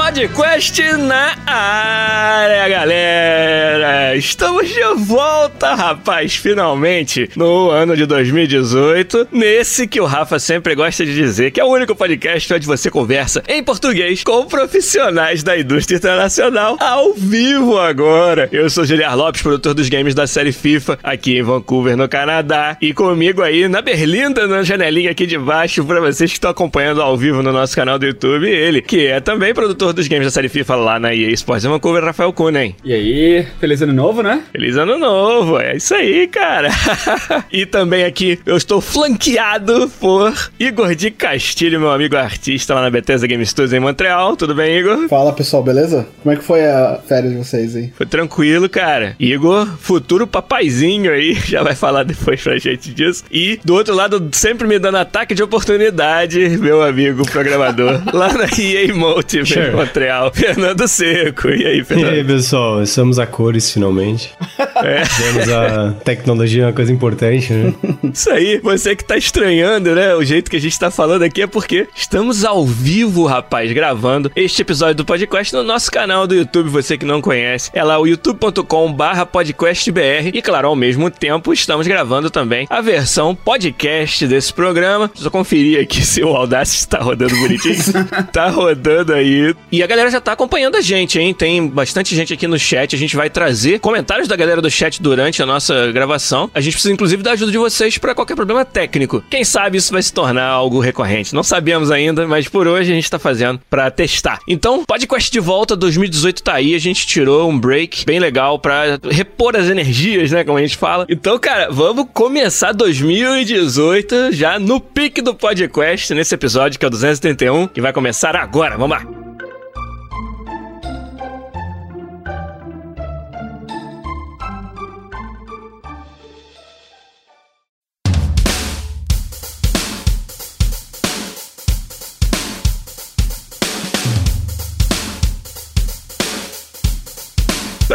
Podcast na área, galera! Estamos de volta, rapaz, finalmente, no ano de 2018, nesse que o Rafa sempre gosta de dizer que é o único podcast onde você conversa em português com profissionais da indústria internacional ao vivo agora. Eu sou Giliar Lopes, produtor dos games da série FIFA, aqui em Vancouver, no Canadá, e comigo aí na Berlinda, na janelinha aqui de baixo, para vocês que estão acompanhando ao vivo no nosso canal do YouTube, ele, que é também produtor dos games da série FIFA lá na EA Sports Vancouver, Rafael Kunen. E aí, feliz ano novo, né? Feliz ano novo, é isso aí, cara. e também aqui eu estou flanqueado por Igor de Castilho, meu amigo artista lá na Bethesda Game Studios em Montreal. Tudo bem, Igor? Fala pessoal, beleza? Como é que foi a férias de vocês aí? Foi tranquilo, cara. Igor, futuro papaizinho aí, já vai falar depois pra gente disso. E do outro lado, sempre me dando ataque de oportunidade, meu amigo programador, lá na EA Motive Sure. Montreal, Fernando Seco. E aí, E Fernando? aí, pessoal, estamos a cores finalmente. É. Temos a tecnologia, uma coisa importante, né? Isso aí, você que tá estranhando, né? O jeito que a gente tá falando aqui é porque estamos ao vivo, rapaz, gravando este episódio do podcast no nosso canal do YouTube, você que não conhece. É lá o youtube.com barra podcastbr e, claro, ao mesmo tempo estamos gravando também a versão podcast desse programa. Só conferir aqui se o Audacity está rodando bonitinho. tá rodando aí. E a galera já tá acompanhando a gente, hein? Tem bastante gente aqui no chat. A gente vai trazer comentários da galera do chat durante a nossa gravação. A gente precisa, inclusive, da ajuda de vocês para qualquer problema técnico. Quem sabe isso vai se tornar algo recorrente. Não sabemos ainda, mas por hoje a gente tá fazendo para testar. Então, podcast de volta 2018 tá aí. A gente tirou um break bem legal para repor as energias, né? Como a gente fala. Então, cara, vamos começar 2018 já no pique do podcast, nesse episódio que é o 231, que vai começar agora. Vamos lá.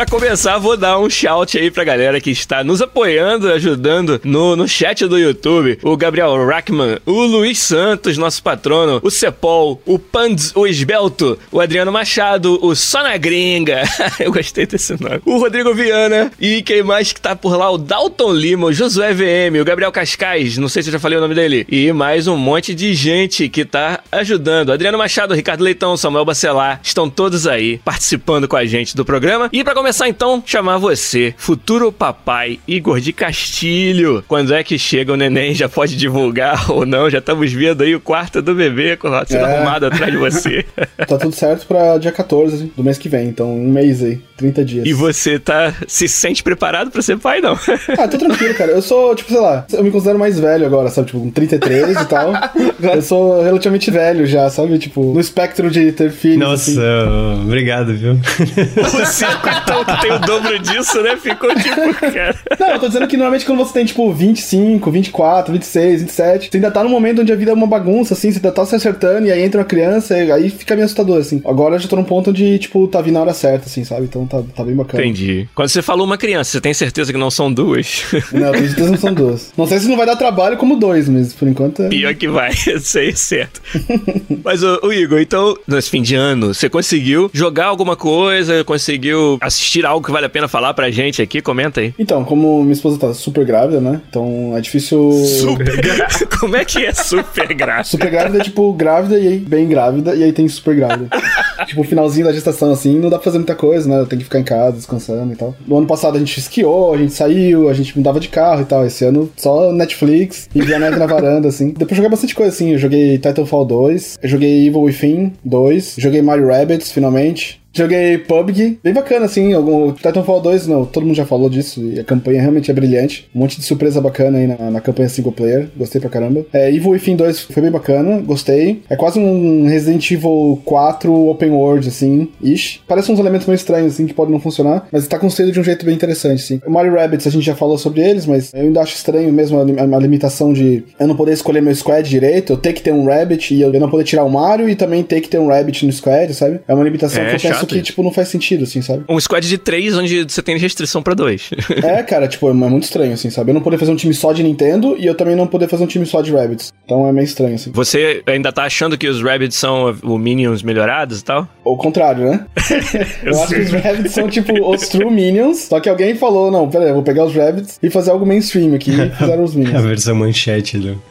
Pra começar, vou dar um shout aí pra galera que está nos apoiando, ajudando no, no chat do YouTube. O Gabriel Rackman, o Luiz Santos, nosso patrono, o Cepol, o Pands, o Esbelto, o Adriano Machado, o Sona Gringa. Eu gostei desse nome. O Rodrigo Viana e quem mais que tá por lá? O Dalton Lima, o Josué VM, o Gabriel Cascais, não sei se eu já falei o nome dele. E mais um monte de gente que tá ajudando. Adriano Machado, Ricardo Leitão, Samuel Bacelar, estão todos aí participando com a gente do programa. E pra começar então, chamar você, futuro papai Igor de Castilho. Quando é que chega o neném? Já pode divulgar ou não? Já estamos vendo aí o quarto do bebê sendo É. arrumado atrás de você. Tá tudo certo pra dia 14 do mês que vem, então um mês aí, 30 dias. e você tá se sente preparado pra ser pai, não? Ah, tô tranquilo, cara. Eu sou, tipo, sei lá, eu me considero mais velho agora, sabe? Tipo, com 33 e tal. Eu sou relativamente velho já, sabe? Tipo, no espectro de ter filhos. Nossa, assim. obrigado, viu? o Seco, então, que tem o dobro disso, né? Ficou tipo, cara. Não, eu tô dizendo que normalmente quando você tem, tipo, 25, 24, 26, 27, você ainda tá num momento onde a vida é uma bagunça, assim, você ainda tá se acertando e aí entra uma criança, e aí fica meio assustador, assim. Agora eu já tô num ponto de, tipo, tá vindo a hora certa, assim, sabe? Então tá, tá bem bacana. Entendi. Quando você falou uma criança, você tem certeza que não são duas? Não, tenho certeza que não são duas. Não sei se não vai dar trabalho como dois, mas por enquanto é. Pior que vai, isso aí é certo. Mas, ô, Igor, então, nesse fim de ano, você conseguiu jogar alguma coisa? Conseguiu assistir algo que vale a pena falar pra gente aqui? Comenta aí. Então, como minha esposa tá super grávida, né? Então é difícil. Super grávida? Como é que é super grávida? Super grávida é tipo grávida e aí bem grávida, e aí tem super grávida. tipo, finalzinho da gestação, assim, não dá pra fazer muita coisa, né? Tem que ficar em casa, descansando e tal. No ano passado a gente esquiou, a gente saiu, a gente mudava de carro e tal. Esse ano só Netflix e via neve na varanda, assim. Depois joguei bastante coisa, assim. Eu joguei Titanfall 2, eu joguei Evil Within 2, joguei Mario Rabbids, finalmente. Joguei PUBG, bem bacana, assim. Algum, Titanfall 2, não, todo mundo já falou disso. E a campanha realmente é brilhante. Um monte de surpresa bacana aí na, na campanha single player. Gostei pra caramba. É, Evil Within 2 foi bem bacana, gostei. É quase um Resident Evil 4 open world, assim, ish. Parece uns elementos meio estranhos, assim, que podem não funcionar, mas tá construído de um jeito bem interessante, assim. O Mario Rabbids, a gente já falou sobre eles, mas eu ainda acho estranho mesmo a, a, a limitação de eu não poder escolher meu squad direito, eu ter que ter um Rabbit e eu, eu não poder tirar o Mario e também ter que ter um Rabbit no squad, sabe? É uma limitação É, que eu penso chato que, isso. tipo, não faz sentido, assim, sabe? Um squad de três onde você tem restrição pra dois. É, cara, tipo, é muito estranho, assim, sabe? Eu não poder fazer um time só de Nintendo e eu também não poder fazer um time só de Rabbits. Então é meio estranho, assim. Você ainda tá achando que os Rabbids são o Minions melhorados e tal? Ou o contrário, né? eu acho que os Rabbits são, tipo, os True Minions, só que alguém falou, não, pera aí, eu vou pegar os Rabbits e fazer algo mainstream aqui e fizeram os A Minions. versão manchete do.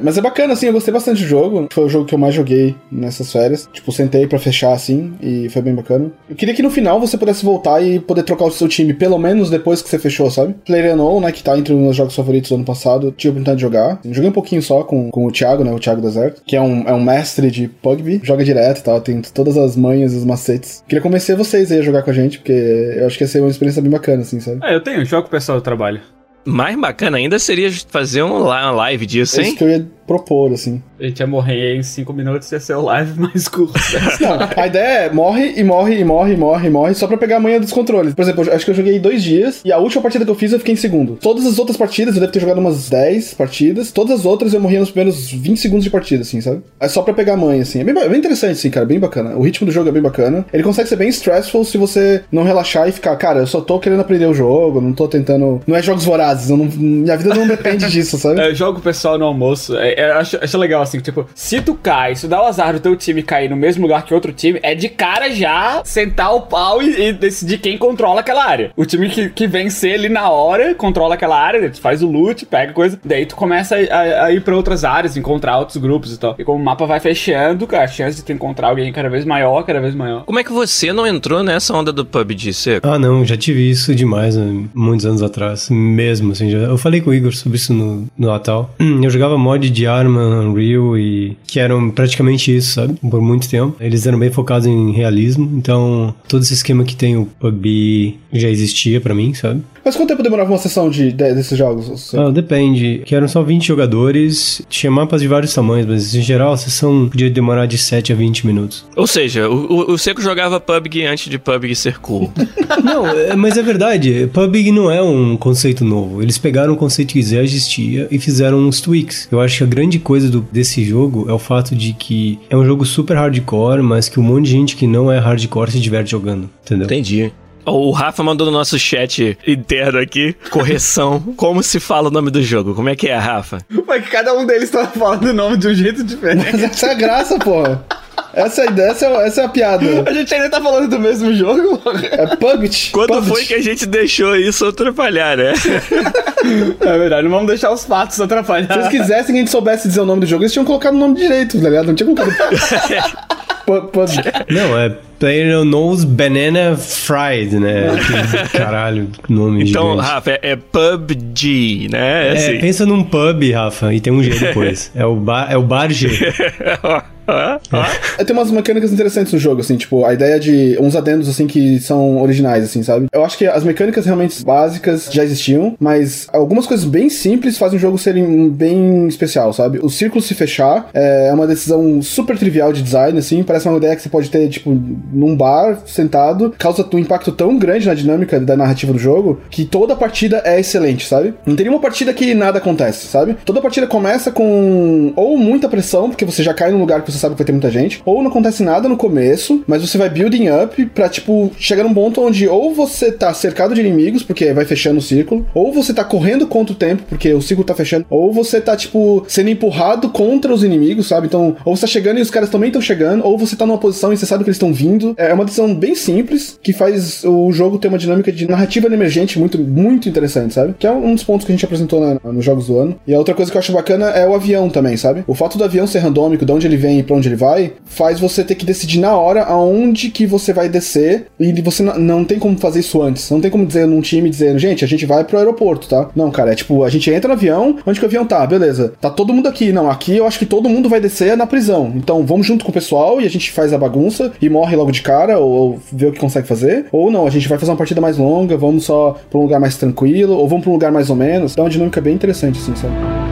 Mas é bacana, assim, eu gostei bastante do jogo. Foi o jogo que eu mais joguei nessas férias. Tipo, sentei pra fechar, assim, e foi bem bacana. Eu queria que no final você pudesse voltar e poder trocar o seu time, pelo menos depois que você fechou, sabe? Player Unknown, né, que tá entre os meus jogos favoritos do ano passado, tive a oportunidade de jogar. Joguei um pouquinho só com, com o Thiago, né, o Thiago Deserto, que é um, é um mestre de PUBG, joga direto e tal, tem todas as manhas e os macetes. Queria convencer vocês aí a jogar com a gente, porque eu acho que ia ser uma experiência bem bacana, assim, sabe? Ah, eu tenho, jogo com o pessoal do trabalho. Mais bacana ainda seria fazer um, uma live disso, É isso hein? que eu ia propor, assim. A gente ia morrer em 5 minutos e ia ser o live mais curto. Não, a ideia é morre e morre e morre e morre e morre só pra pegar a manha dos controles. Por exemplo, eu acho que eu joguei dois dias e a última partida que eu fiz eu fiquei em segundo. Todas as outras partidas, eu devo ter jogado umas 10 partidas, todas as outras eu morria nos primeiros 20 segundos de partida, assim, sabe? É só pra pegar a manha, assim. É bem, ba- bem interessante, assim, cara, bem bacana. O ritmo do jogo é bem bacana. Ele consegue ser bem stressful se você não relaxar e ficar, cara, eu só tô querendo aprender o jogo, não tô tentando. Não é jogos vorazes, eu não- minha vida não depende disso, sabe? É, jogo o pessoal no almoço. É, é, acho, acho legal assim, tipo, se tu cai, se dá o azar do teu time cair no mesmo lugar que outro time, é de cara já sentar o pau e, e decidir quem controla aquela área. O time que, que vencer ali na hora controla aquela área, tu faz o loot, pega coisa, daí tu começa a, a- a ir pra outras áreas, encontrar outros grupos e tal. E como o mapa vai fechando, cara, a chance de tu encontrar alguém cada vez maior, cada vez maior. Como é que você não entrou nessa onda do PUBG, Seco? Ah, não, já tive isso demais, né, muitos anos atrás. Mesmo, assim, já, eu falei com o Igor sobre isso no, no Natal. Hum, Eu jogava mod de arma, Unreal, e que eram praticamente isso, sabe? Por muito tempo. Eles eram bem focados em realismo, então todo esse esquema que tem o PUBG já existia pra mim, sabe? Mas quanto tempo demorava uma sessão de, de- desses jogos? Ah, depende. Que eram só 20 jogadores, tinha mapas de vários tamanhos, mas em geral a sessão podia demorar de 7 a 20 minutos. Ou seja, o, o- o Seco jogava PUBG antes de PUBG ser cool. Não, é- mas é verdade. PUBG não é um conceito novo. Eles pegaram um conceito que já existia e fizeram uns tweaks. Eu acho que a grande coisa do- desse jogo é o fato de que é um jogo super hardcore, mas que um monte de gente que não é hardcore se diverte jogando. Entendeu? Entendi. O Rafa mandou no nosso chat interno aqui, correção, como se fala o nome do jogo. Como é que é, Rafa? Mas que cada um deles tava falando o nome de um jeito diferente. Mas essa é a graça, porra. Essa é a ideia, essa é, essa é a piada. A gente ainda tá falando do mesmo jogo? É PUBG. Quando foi que a gente deixou isso atrapalhar, né? É verdade, não vamos deixar os fatos atrapalhar. Se eles quisessem que a gente soubesse dizer o nome do jogo, eles tinham colocado o nome direito, tá ligado? Não tinha colocado. PUBG. Não, é Player Knows Banana Fried, né? Caralho, nome Então, gigante. Rafa, é, é PUBG, né? É É, assim. pensa num pub, Rafa, e tem um G depois. é, o bar, é o bar G. É, Tem umas mecânicas interessantes no jogo, assim, tipo, a ideia de uns adendos, assim, que são originais, assim, sabe? Eu acho que as mecânicas realmente básicas já existiam, mas algumas coisas bem simples fazem o jogo ser bem especial, sabe? O círculo se fechar é uma decisão super trivial de design, assim, parece uma ideia que você pode ter, tipo, num bar, sentado, causa um impacto tão grande na dinâmica da narrativa do jogo, que toda partida é excelente, sabe? Não tem nenhuma partida que nada acontece, sabe? Toda partida começa com ou muita pressão, porque você já cai num lugar que você sabe que vai ter muita gente, ou não acontece nada no começo, mas você vai building up pra, tipo, chegar num ponto onde ou você tá cercado de inimigos, porque vai fechando o círculo, ou você tá correndo contra o tempo, porque o círculo tá fechando, ou você tá, tipo, sendo empurrado contra os inimigos, sabe? Então, ou você tá chegando e os caras também estão chegando, ou você tá numa posição e você sabe que eles estão vindo. É uma decisão bem simples, que faz o jogo ter uma dinâmica de narrativa emergente muito, muito interessante, sabe? Que é um dos pontos que a gente apresentou na- nos jogos do ano. E a outra coisa que eu acho bacana é o avião também, sabe? O fato do avião ser randômico, de onde ele vem pra onde ele vai, faz você ter que decidir na hora aonde que você vai descer e você não, não tem como fazer isso antes. Não tem como dizer num time dizendo, gente, a gente vai pro aeroporto, tá? Não, cara, é tipo, a gente entra no avião, onde que o avião tá? Beleza. Tá todo mundo aqui. Não, aqui eu acho que todo mundo vai descer na prisão. Então vamos junto com o pessoal e a gente faz a bagunça e morre logo de cara ou, ou vê o que consegue fazer. Ou não, a gente vai fazer uma partida mais longa, vamos só pra um lugar mais tranquilo, ou vamos pra um lugar mais ou menos. Dá uma dinâmica bem interessante, assim, sabe?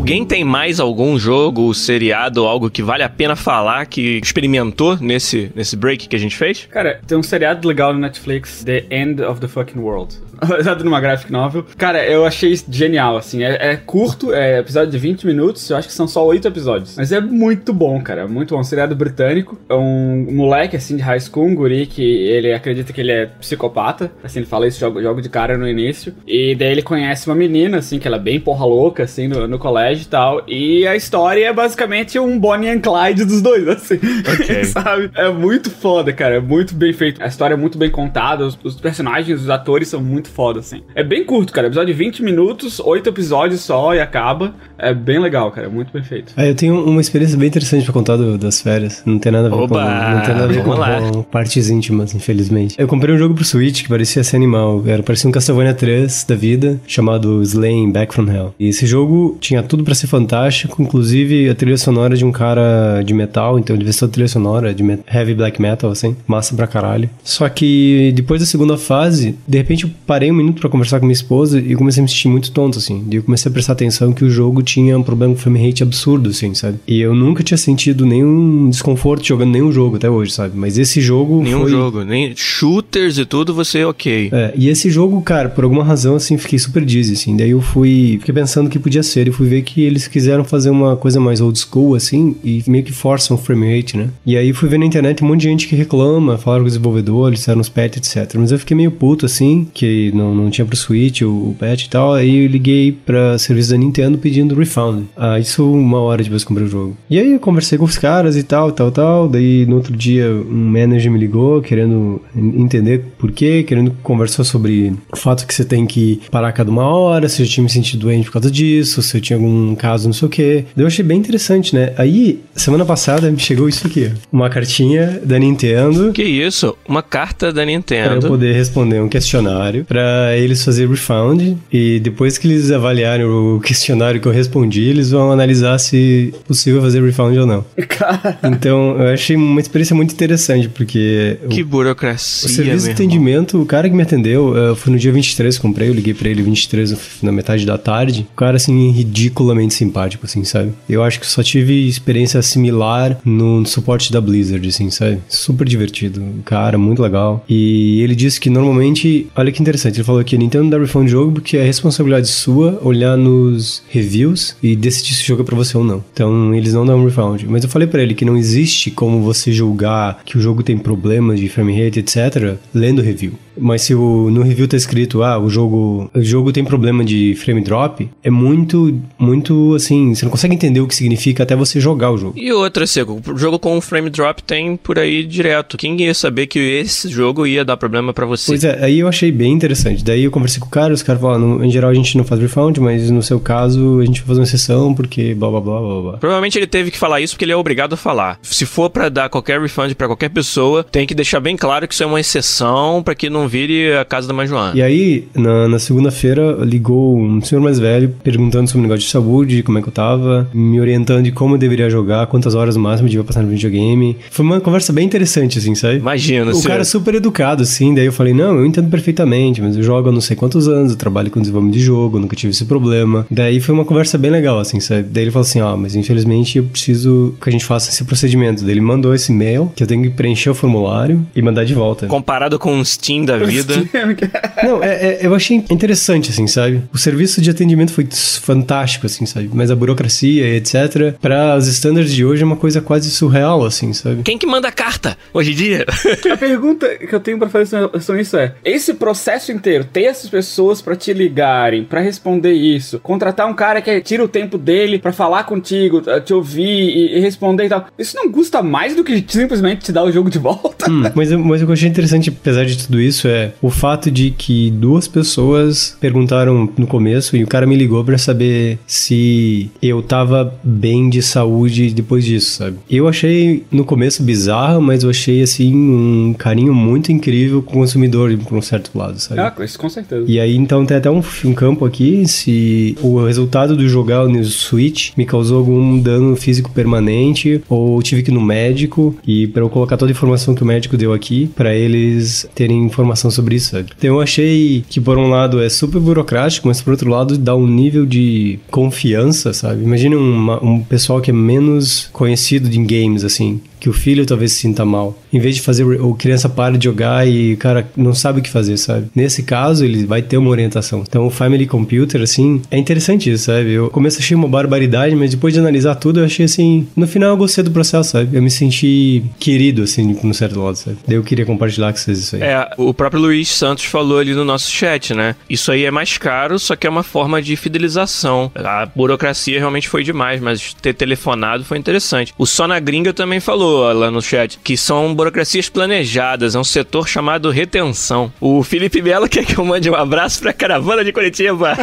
Alguém tem mais algum jogo, seriado, algo que vale a pena falar que experimentou nesse, nesse break que a gente fez? Cara, tem um seriado legal no Netflix, The End of the Fucking World. Baseado numa graphic novel. Cara, eu achei genial, assim. É, é, curto, é episódio de 20 minutos. Eu acho que são só 8 episódios. Mas é muito bom, cara. Muito bom. Um seriado britânico. É um moleque, assim, de high school, um guri, que ele acredita que ele é psicopata. Assim, ele fala isso jogo, jogo de cara no início. E daí ele conhece uma menina, assim, que ela é bem porra louca, assim, no, no colégio e tal. E a história é basicamente um Bonnie and Clyde dos dois, assim. Ok. Sabe? É muito foda, cara. É muito bem feito. A história é muito bem contada. Os, os personagens, os atores são muito foda, assim. É bem curto, cara. Episódio de 20 minutos, 8 episódios só e acaba. É bem legal, cara. É muito bem feito. Ah, eu tenho uma experiência bem interessante pra contar do- das férias. Não tem nada a ver Oba, com, não tem nada a ver com, com partes íntimas, infelizmente. Eu comprei um jogo pro Switch que parecia ser animal. Era parecia um Castlevania 3 da vida, chamado Slaying Back from Hell. E esse jogo tinha tudo pra ser fantástico, inclusive a trilha sonora de um cara de metal, então ele vestiu a trilha sonora de heavy black metal, assim, massa pra caralho. Só que depois da segunda fase, de repente eu parei um minuto pra conversar com minha esposa e comecei a me sentir muito tonto, assim. Daí eu comecei a prestar atenção que o jogo tinha um problema com frame rate absurdo, assim, sabe? E eu nunca tinha sentido nenhum desconforto jogando nenhum jogo até hoje, sabe? Mas esse jogo Nenhum foi... jogo, nem shooters e tudo, você ok. É, e esse jogo, cara, por alguma razão, assim, fiquei super dizzy, assim. Daí eu fui, fiquei pensando o que podia ser e fui ver que eles quiseram fazer uma coisa mais old school, assim, e meio que forçam o frame rate, né? E aí fui ver na internet um monte de gente que reclama, falaram com os desenvolvedores, disseram os patches, etc. Mas eu fiquei meio puto, assim, que não, não tinha pro Switch o, o patch e tal. Aí eu liguei pra serviço da Nintendo pedindo refund. Ah, isso uma hora depois que comprei o jogo. E aí eu conversei com os caras e tal, tal, tal. Daí no outro dia um manager me ligou querendo entender por quê, querendo conversar sobre o fato que você tem que parar a cada uma hora, se eu tinha me sentido doente por causa disso, se eu tinha algum caso, não sei o quê. Daí eu achei bem interessante, né? Aí, semana passada me chegou isso aqui, uma cartinha da Nintendo Que isso? Uma carta da Pra eu Nintendo. poder responder um questionário pra eles fazer refund e depois que eles avaliarem o questionário que eu respondi, eles vão analisar se é possível fazer refund ou não. Cara, Então, eu achei uma experiência muito interessante porque o- Que o burocracia, serviço de atendimento, o cara que me atendeu, eh, foi no dia 23 que comprei, eu liguei pra ele 23 na metade da tarde. O cara, assim, ridiculamente simpático, assim, sabe? Eu acho que só tive experiência similar no suporte da Blizzard, assim, sabe? Super divertido. O cara, muito legal. E ele disse que normalmente, olha que interessante, ele falou que Nintendo dá refund de jogo porque é responsabilidade sua olhar nos reviews e decidir se o jogo é pra você ou não. Então, eles não dão refund. Mas eu falei pra ele que não existe como você julgar que o jogo tem problemas de frame rate, etc., lendo review. Mas se o, no review tá escrito, ah, o jogo, o jogo tem problema de frame drop, é muito, muito assim, você não consegue entender o que significa até você jogar o jogo. E outra, Seco, o jogo com frame drop tem por aí direto. Quem ia saber que esse jogo ia dar problema pra você? Pois é, aí eu achei bem interessante. Daí eu conversei com o cara, os caras falaram, "No- em geral a gente não faz refund, mas no seu caso a gente vai fazer uma exceção porque blá blá blá blá blá. Provavelmente ele teve que falar isso porque ele é obrigado a falar. Se for pra dar qualquer refund pra qualquer pessoa, tem que deixar bem claro que isso é uma exceção pra que não vire a casa da mãe Joana. E aí, na, na segunda-feira, ligou um senhor mais velho perguntando sobre o negócio de saúde, como é que eu tava, me orientando de como eu deveria jogar, quantas horas máximo eu devia passar no videogame. Foi uma conversa bem interessante, assim, sabe? Imagina, O se- cara é super educado, assim, daí eu falei, não, eu entendo perfeitamente, mas eu jogo há não sei quantos anos, eu trabalho com desenvolvimento de jogo, nunca tive esse problema. Daí foi uma conversa bem legal, assim, sabe? Daí ele falou assim, ó, mas infelizmente eu preciso que a gente faça esse procedimento. Daí ele mandou esse e-mail, que eu tenho que preencher o formulário e mandar de volta. Comparado com o Steam da vida. Não, é, é- eu achei interessante, assim, sabe? O serviço de atendimento foi fantástico, assim, sabe? Mas a burocracia, etc., para os estándares de hoje é uma coisa quase surreal, assim, sabe? Quem que manda carta hoje em dia? A pergunta que eu tenho pra fazer a isso é: esse processo inteiro, ter essas pessoas pra te ligarem, pra responder isso, contratar um cara que tira o tempo dele pra falar contigo, te ouvir e, e responder e tal, isso não custa mais do que simplesmente te dar o jogo de volta? Hum, mas, eu- mas o que eu achei interessante, apesar de tudo isso, é o fato de que duas pessoas perguntaram no começo e o cara me ligou pra saber se eu tava bem de saúde depois disso, sabe? Eu achei no começo bizarro, mas eu achei assim um carinho muito incrível com o consumidor por um certo lado, sabe? Ah, isso com certeza. E aí, então, tem até um, um campo aqui, se o resultado do jogar no Switch me causou algum dano físico permanente, ou tive que ir no médico, e para eu colocar toda a informação que o médico deu aqui, para eles terem informação sobre isso, sabe? Então eu achei que, por um lado, é super burocrático, mas por outro lado, dá um nível de confiança, sabe? Imagina um pessoal que é menos conhecido de games, assim, que o filho talvez se sinta mal. Em vez de fazer o criança para de jogar e cara não sabe o que fazer, sabe? Nesse caso, ele vai ter uma orientação. Então, o Family Computer, assim, é interessante isso, sabe? Eu começo achei uma barbaridade, mas depois de analisar tudo, eu achei assim. No final, eu gostei do processo, sabe? Eu me senti querido, assim, no certo lado, sabe? Daí eu queria compartilhar com vocês isso aí. É, o próprio Luiz Santos falou ali no nosso chat, né? Isso aí é mais caro, só que é uma forma de fidelização. A burocracia realmente foi demais, mas ter telefonado foi interessante. O Só na Gringa também falou lá no chat que são burocracias planejadas, é um setor chamado retenção. O Felipe Melo quer que eu mande um abraço pra caravana de Curitiba.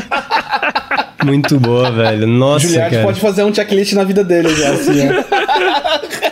Muito boa, velho. Nossa, Juliette cara. pode fazer um checklist na vida dele já, assim, ó.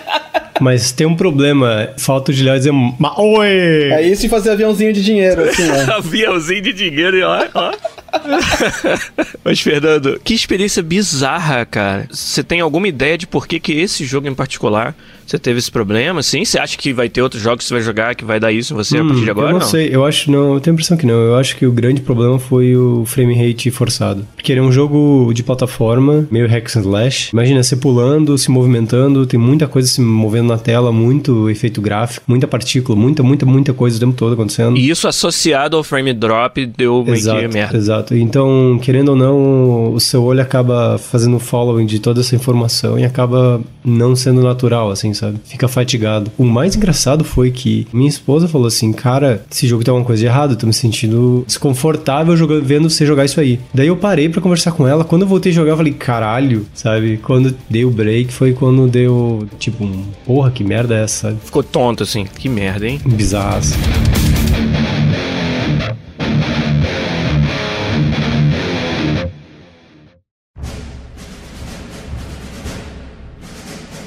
Mas tem um problema. Falta o Gilhão dizer. "Ma- Oi! É isso e fazer aviãozinho de dinheiro, assim, ó. Aviãozinho de dinheiro e ó, ó. Mas, Fernando, que experiência bizarra, cara. Você tem alguma ideia de por que, que esse jogo em particular você teve esse problema? Sim? Você acha que vai ter outros jogos que você vai jogar que vai dar isso em você a partir de agora? Hum, eu não, sei, eu acho, não, eu tenho a impressão que não. Eu acho que o grande problema foi o frame rate forçado. Porque ele é um jogo de plataforma, meio hack and slash. Imagina você pulando, se movimentando, tem muita coisa se movendo na tela, muito efeito gráfico, muita partícula, muita, muita, muita coisa o tempo todo acontecendo. E isso associado ao frame drop deu meio que merda. exato. Então, querendo ou não, o seu olho acaba fazendo following de toda essa informação e acaba não sendo natural, assim, sabe? Fica fatigado. O mais engraçado foi que minha esposa falou assim, cara, esse jogo tem alguma coisa de errado, eu tô me sentindo desconfortável jogando, vendo você jogar isso aí. Daí eu parei pra conversar com ela, quando eu voltei a jogar, eu falei, caralho, sabe? Quando dei o break foi quando deu, tipo, um, porra, que merda é essa, sabe? Ficou tonto, assim. Que merda, hein? Bizarro.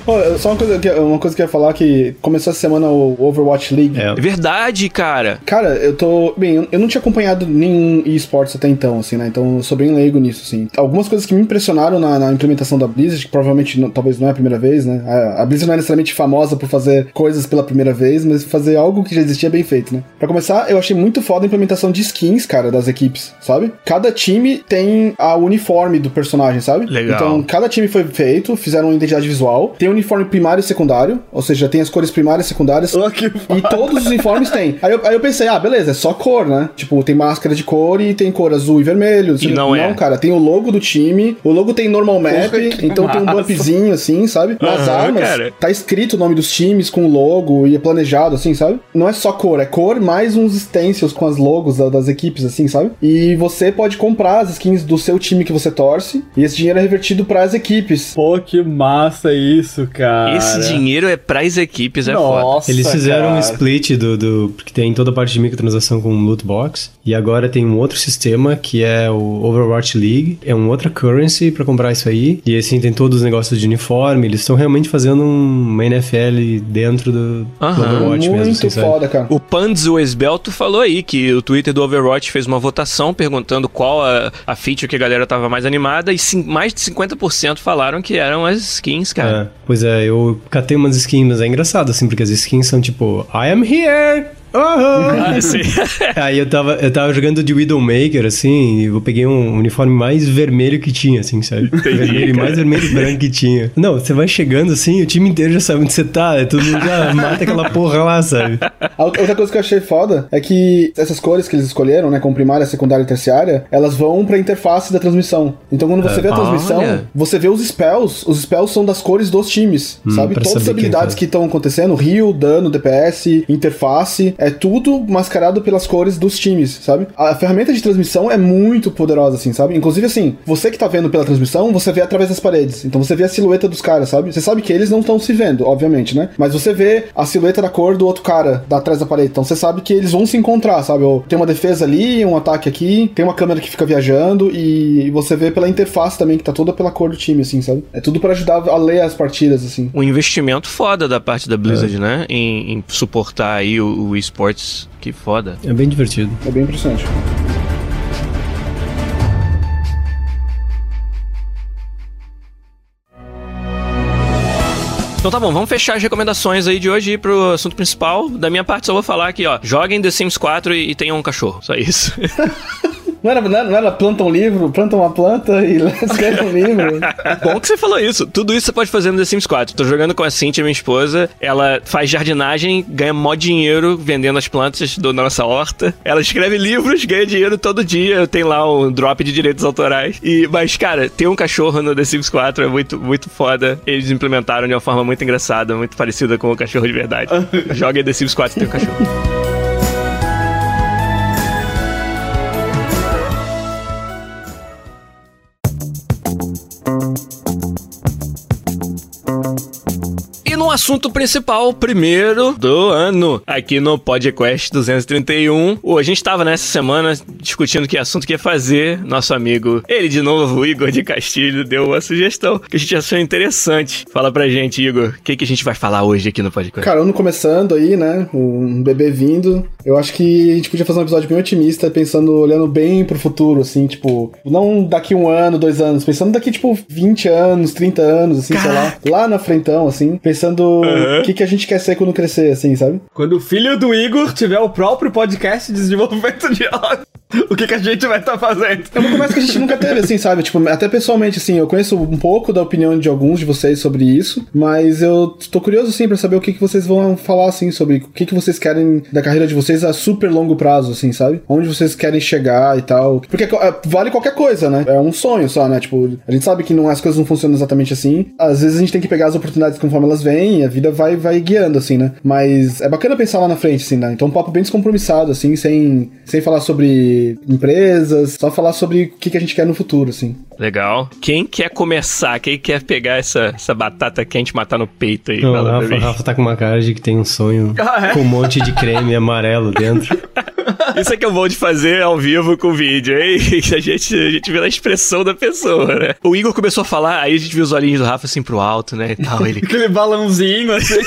Pô, só uma coisa, que, uma coisa que eu ia falar que começou essa semana o Overwatch League. É. Verdade, cara. Cara, eu tô. Bem, eu- eu não tinha acompanhado nenhum esportes até então, assim, né? Então eu sou bem leigo nisso, assim. Algumas coisas que me impressionaram na, na implementação da Blizzard, que provavelmente não- talvez não é a primeira vez, né? A, a Blizzard não é necessariamente famosa por fazer coisas pela primeira vez, mas fazer algo que já existia bem feito, né? Pra começar, eu achei muito foda a implementação de skins, cara, das equipes, sabe? Cada time tem a uniforme do personagem, sabe? Legal. Então, cada time foi feito, fizeram uma identidade visual, tem um uniforme primário e secundário, ou seja, tem as cores primárias e secundárias. E todos os uniformes têm. Aí eu, aí eu pensei, ah, beleza, é só cor, né? Tipo, tem máscara de cor e tem cor azul e vermelho. E não é. Não, cara, tem o logo do time, o logo tem normal map, Porra, então tem um massa. bumpzinho assim, sabe? Nas armas, cara. tá escrito o nome dos times com o logo e é planejado, assim, sabe? Não é só cor, é cor mais uns stencils com as logos da- das equipes, assim, sabe? E você pode comprar as skins do seu time que você torce e esse dinheiro é revertido para as equipes. Pô, que massa isso, cara. Esse dinheiro é pras equipes, é foda. Nossa, Eles fizeram um cara. split do, do. Porque tem toda a parte de microtransação com loot box. E agora tem um outro sistema que é o Overwatch League. É uma outra currency pra comprar isso aí. E assim tem todos os negócios de uniforme. Eles estão realmente fazendo um- uma NFL dentro do, do. Overwatch Muito mesmo. assim, sabe? foda, cara. O Panzo Esbelto falou aí que o Twitter do Overwatch fez uma votação perguntando qual a, a feature que a galera tava mais animada e sim, mais de 50% falaram que eram as skins, cara. É, pois é, eu catei umas skins, mas é engraçado, assim, porque as skins são tipo, I am here! Ah, sim. Aí eu tava, eu tava jogando de Widowmaker, assim, e eu peguei um uniforme mais vermelho que tinha, assim, sabe? vermelho, mais vermelho e branco que tinha. Não, você vai chegando assim, o time inteiro já sabe onde você tá, é todo mundo já mata aquela porra lá, sabe? A outra coisa que eu achei foda é que essas cores que eles escolheram, né, como primária, secundária e terciária, elas vão pra interface da transmissão. Então quando você vê a transmissão, olha. você vê os spells, os spells são das cores dos times, Hum, sabe? Todas as habilidades tá. que estão acontecendo, heal, dano, DPS, interface, é tudo mascarado pelas cores dos times, sabe? A ferramenta de transmissão é muito poderosa, assim, sabe? Inclusive, assim, você que tá vendo pela transmissão, você vê através das paredes. Então você vê a silhueta dos caras, sabe? Você sabe que eles não estão se vendo, obviamente, né? Mas você vê a silhueta da cor do outro cara da atrás da parede. Então você sabe que eles vão se encontrar, sabe? Ou Tem uma defesa ali, um ataque aqui, tem uma câmera que fica viajando e você vê pela interface também, que tá toda pela cor do time, assim, sabe? É tudo pra ajudar a ler as partidas, assim. Um investimento foda da parte da Blizzard, né? Em, em suportar aí o, o esportes. Que foda. É bem divertido. É bem impressionante. Então tá bom, vamos fechar as recomendações aí de hoje e ir pro assunto principal. Da minha parte, só vou falar aqui, ó. Joguem The Sims 4 e, e tenham um cachorro. Só isso. Não era, não era, não era planta um livro, planta uma planta e escreve um livro. Bom que você falou isso. Tudo isso você pode fazer no The Sims 4. Tô jogando com a Cintia, minha esposa. Ela faz jardinagem, ganha mó dinheiro vendendo as plantas do, da nossa horta. Ela escreve livros, ganha dinheiro todo dia. Tem lá um drop de direitos autorais. E, mas, cara, ter um cachorro no The Sims 4 é muito, muito foda. Eles implementaram de uma forma muito engraçada, muito parecida com o cachorro de verdade. Joga The Sims 4 e tem um cachorro. Assunto principal, primeiro do ano, aqui no PodQuest 231. O, a gente tava nessa semana discutindo que assunto que ia fazer. Nosso amigo, ele de novo, o Igor de Castilho, deu uma sugestão que a gente achou interessante. Fala pra gente, Igor, o que, que a gente vai falar hoje aqui no PodQuest? Cara, ano começando aí, né? Um bebê vindo. Eu acho que a gente podia fazer um episódio bem otimista, pensando, olhando bem pro futuro, assim, tipo, não daqui um ano, dois anos, pensando daqui, tipo, 20 anos, 30 anos, assim, sei lá, lá na frentão, assim, pensando o que, que a gente quer ser quando crescer, assim, sabe? Quando o filho do Igor tiver o próprio podcast de desenvolvimento de áudio, o que, que a gente vai estar fazendo? É uma conversa que a gente nunca teve, assim, sabe? Tipo, até pessoalmente, assim, eu conheço um pouco da opinião de alguns de vocês sobre isso, mas eu tô curioso, assim, pra saber o que, que vocês vão falar, assim, sobre o que, que vocês querem da carreira de vocês a super longo prazo, assim, sabe? Onde vocês querem chegar e tal. Porque é, vale qualquer coisa, né? É um sonho só, né? Tipo, a gente sabe que não, as coisas não funcionam exatamente assim. Às vezes a gente tem que pegar as oportunidades conforme elas vêm e a vida vai, vai guiando, assim, né? Mas é bacana pensar lá na frente, assim, né? Então um papo bem descompromissado, assim, sem, sem falar sobre empresas, só falar sobre o que, que a gente quer no futuro, assim. Legal. Quem quer começar? Quem quer pegar essa, essa batata quente e matar no peito aí? Não, Fala o Rafa. Rafa tá com uma cara de que tem um sonho Ah, é? com um monte de creme amarelo dentro. Isso é que é bom de fazer ao vivo com vídeo, hein? A gente, a gente vê a expressão da pessoa, né? O Igor começou a falar, aí a gente viu os olhinhos do Rafa assim pro alto, né? E tal. Ele, Aquele balãozinho assim.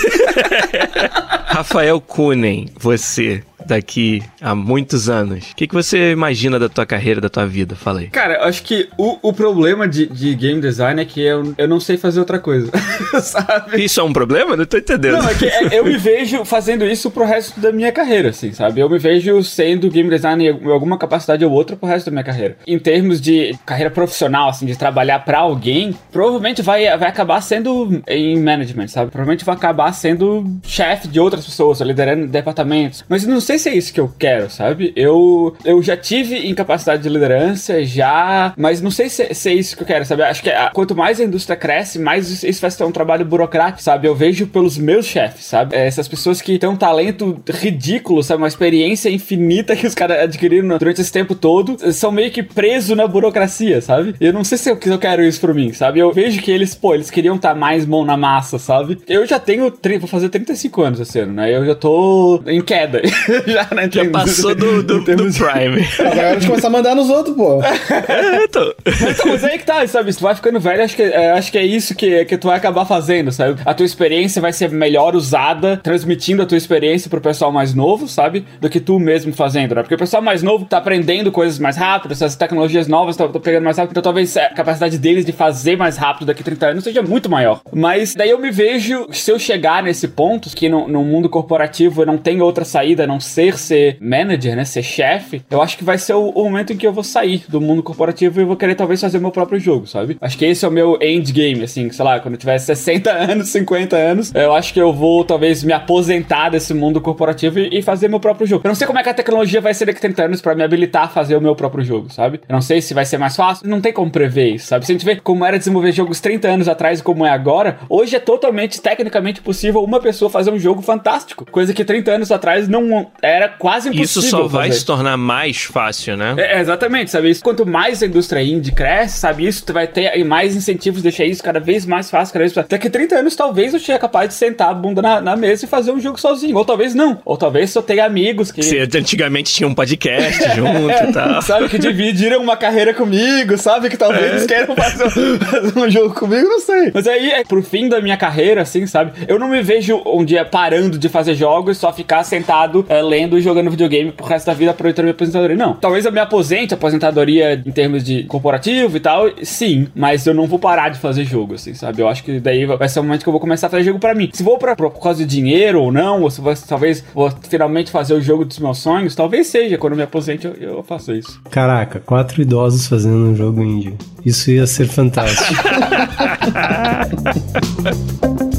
Rafael Kunen, você, daqui a muitos anos, o que, que você imagina da tua carreira, da tua vida? Fala aí. Cara, eu acho que o, o problema de, de game design é que eu, eu não sei fazer outra coisa. sabe? Isso é um problema? Não tô entendendo. Não, é que é- eu me vejo fazendo isso pro resto da minha carreira, assim, sabe? Eu me vejo sendo game designer em alguma capacidade ou outra pro resto da minha carreira. Em termos de carreira profissional, assim, de trabalhar pra alguém, provavelmente vai, vai acabar sendo em management, sabe? Provavelmente vai acabar sendo chefe de outras pessoas, liderando departamentos. Mas não sei se é isso que eu quero, sabe? Eu, eu já tive incapacidade de liderança, já, mas não sei se, se é isso que eu quero, sabe? Acho que ah, quanto mais a indústria cresce, mais isso, vai ser um trabalho burocrático, sabe? Eu vejo pelos meus chefes, sabe? É, Essas pessoas que têm um talento ridículo, sabe? Uma experiência infinita que os caras adquiriram durante esse tempo todo, são meio que presos na burocracia, sabe? Eu não sei se eu, se eu quero isso pra mim, sabe? Eu vejo que eles, pô, eles queriam estar mais mão na massa, sabe? Eu já tenho, vou fazer 35 anos esse ano, né? Eu já tô em queda. já, né? Já passou do, do, termos do Prime. Agora é hora de começar a mandar nos outros, pô. é, tô... Então, mas aí que tá, sabe? Se tu vai ficando velho, acho que, é, acho que é isso que, que tu vai acabar fazendo, sabe? A tua experiência vai ser melhor usada, transmitindo a tua experiência pro pessoal mais novo, sabe? Do que tu mesmo fazendo, né? Porque o pessoal mais novo tá aprendendo coisas mais rápido, essas tecnologias novas estão pegando mais rápido, então talvez a capacidade deles de fazer mais rápido daqui a 30 anos seja muito maior. Mas daí eu me vejo, se eu chegar nesse ponto, que no, no mundo corporativo eu não tenho outra saída a não ser ser manager, né? Ser chefe, eu acho que vai ser o, o, momento em que eu vou sair do mundo corporativo e vou querer talvez fazer meu próprio jogo, sabe? Acho que esse é o meu endgame, assim, sei lá, quando eu tiver 60 anos, 50 anos, eu acho que eu vou talvez me aposentar desse mundo corporativo e, e fazer meu próprio jogo. Eu não sei como é que a tecnologia vai ser daqui a 30 anos para me habilitar a fazer o meu próprio jogo, sabe? Eu não sei se vai ser mais fácil, não tem como prever isso, sabe? Se a gente vê como era desenvolver jogos 30 anos atrás e como é agora, hoje é totalmente tecnicamente possível uma pessoa fazer um jogo fantástico, coisa que 30 anos atrás não era quase impossível. Isso só vai fazer. se tornar mais fácil, né? É, exatamente, sabe? Isso, quanto mais a indústria indie cresce, sabe? Isso vai ter mais incentivos de deixar isso cada vez mais fácil, cada vez mais Daqui 30 anos, talvez eu seja capaz de sentar a bunda na, na, mesa e fazer um jogo sozinho. Ou talvez não. Ou talvez eu tenha amigos que. Você antigamente tinha um podcast junto é, e tal. Sabe? Que dividiram uma carreira comigo, sabe? Que talvez é. eles queiram fazer um, fazer um jogo comigo, não sei. Mas aí, é, pro fim da minha carreira, assim, sabe? Eu não me vejo um dia parando de fazer jogos, só ficar sentado é, lendo e jogando videogame pro resto da vida aproveitando minha aposentadoria. Não. Talvez eu me aposente, aposentadoria em termos de corporativo e tal, sim, mas eu não vou parar de fazer jogo, assim, sabe? Eu acho que daí vai ser o momento que eu vou começar a fazer jogo para mim. Se vou pra, por causa de dinheiro ou não, ou se vou, talvez vou finalmente fazer o jogo dos meus sonhos, talvez seja. Quando eu me aposente, eu, eu faço isso. Caraca, quatro idosos fazendo um jogo indie. Isso ia ser fantástico.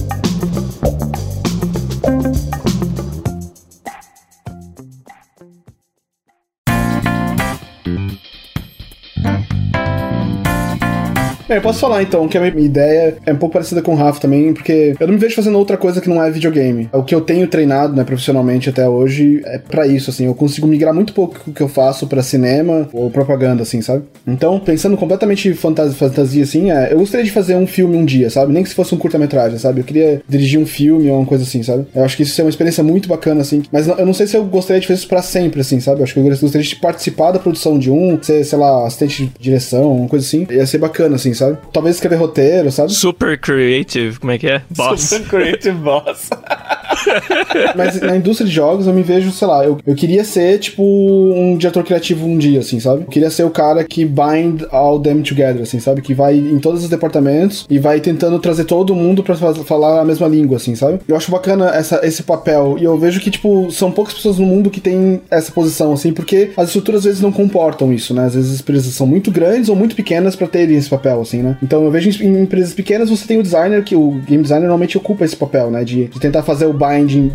É, eu posso falar então que a minha ideia é um pouco parecida com o Rafa também, porque eu não me vejo fazendo outra coisa que não é videogame. O que eu tenho treinado, né, profissionalmente até hoje é para isso, assim. Eu consigo migrar muito pouco o que eu faço para cinema ou propaganda, assim, sabe? Então, pensando completamente fantasia, fantasia assim, é, eu gostaria de fazer um filme um dia, sabe? Nem que se fosse um curta-metragem, sabe? Eu queria dirigir um filme ou uma coisa assim, sabe? Eu acho que isso é uma experiência muito bacana, assim. Mas eu não sei se eu gostaria de fazer isso pra sempre, assim, sabe? Eu acho que eu gostaria de participar da produção de um, ser, sei lá, assistente de direção, uma coisa assim. Ia ser bacana, assim, sabe? Sabe? Talvez escrever roteiro, sabe? Super creative, como é que é? Boss. Super creative boss. Mas na indústria de jogos eu me vejo, sei lá, eu, eu queria ser tipo um diretor criativo um dia, assim, sabe? Eu queria ser o cara que bind all them together, assim, sabe? Que vai em todos os departamentos e vai tentando trazer todo mundo pra falar a mesma língua, assim, sabe? Eu acho bacana essa, esse papel e eu vejo que, tipo, são poucas pessoas no mundo que têm essa posição, assim, porque as estruturas às vezes não comportam isso, né? Às vezes as empresas são muito grandes ou muito pequenas para terem esse papel, assim, né? Então eu vejo em empresas pequenas você tem o designer, que o game designer normalmente ocupa esse papel, né? De, de tentar fazer o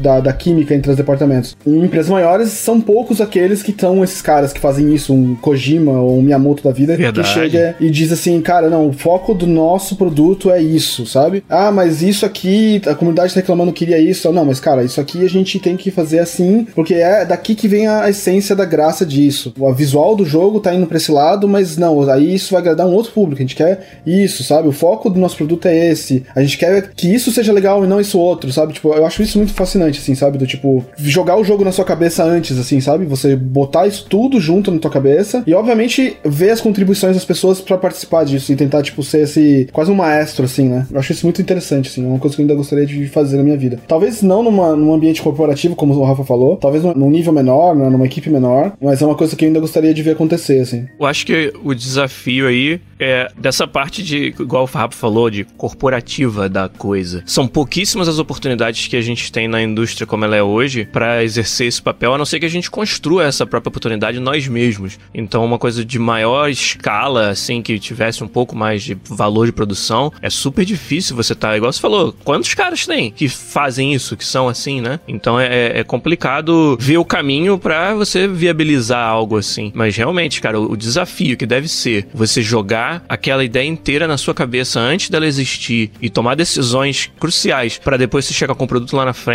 da, da química entre os departamentos. Em empresas maiores, são poucos aqueles que estão esses caras que fazem isso, um Kojima ou um Miyamoto da vida, Verdade. que chega e diz assim, cara, não, o foco do nosso produto é isso, sabe? Ah, mas isso aqui, a comunidade tá reclamando queria isso. Não, mas cara, isso aqui a gente tem que fazer assim, porque é daqui que vem a essência da graça disso. O visual do jogo tá indo pra esse lado, mas não, aí isso vai agradar um outro público. A gente quer isso, sabe? O foco do nosso produto é esse. A gente quer que isso seja legal e não isso outro, sabe? Tipo, eu acho isso muito fascinante, assim, sabe? Do tipo, jogar o jogo na sua cabeça antes, assim, sabe? Você botar isso tudo junto na tua cabeça e, obviamente, ver as contribuições das pessoas para participar disso e tentar, tipo, ser esse quase um maestro, assim, né? Eu acho isso muito interessante, assim, é uma coisa que eu ainda gostaria de fazer na minha vida. Talvez não numa, num ambiente corporativo, como o Rafa falou, talvez num nível menor, né? numa equipe menor, mas é uma coisa que eu ainda gostaria de ver acontecer, assim. Eu acho que o desafio aí é dessa parte de, igual o Rafa falou, de corporativa da coisa. São pouquíssimas as oportunidades que a gente tem na indústria como ela é hoje para exercer esse papel, a não ser que a gente construa essa própria oportunidade nós mesmos. Então, uma coisa de maior escala, assim, que tivesse um pouco mais de valor de produção, é super difícil você tá, igual você falou, quantos caras tem que fazem isso, que são assim, né? Então é, é complicado ver o caminho para você viabilizar algo assim. Mas realmente, cara, o desafio que deve ser você jogar aquela ideia inteira na sua cabeça antes dela existir e tomar decisões cruciais para depois você chegar com o produto lá na frente,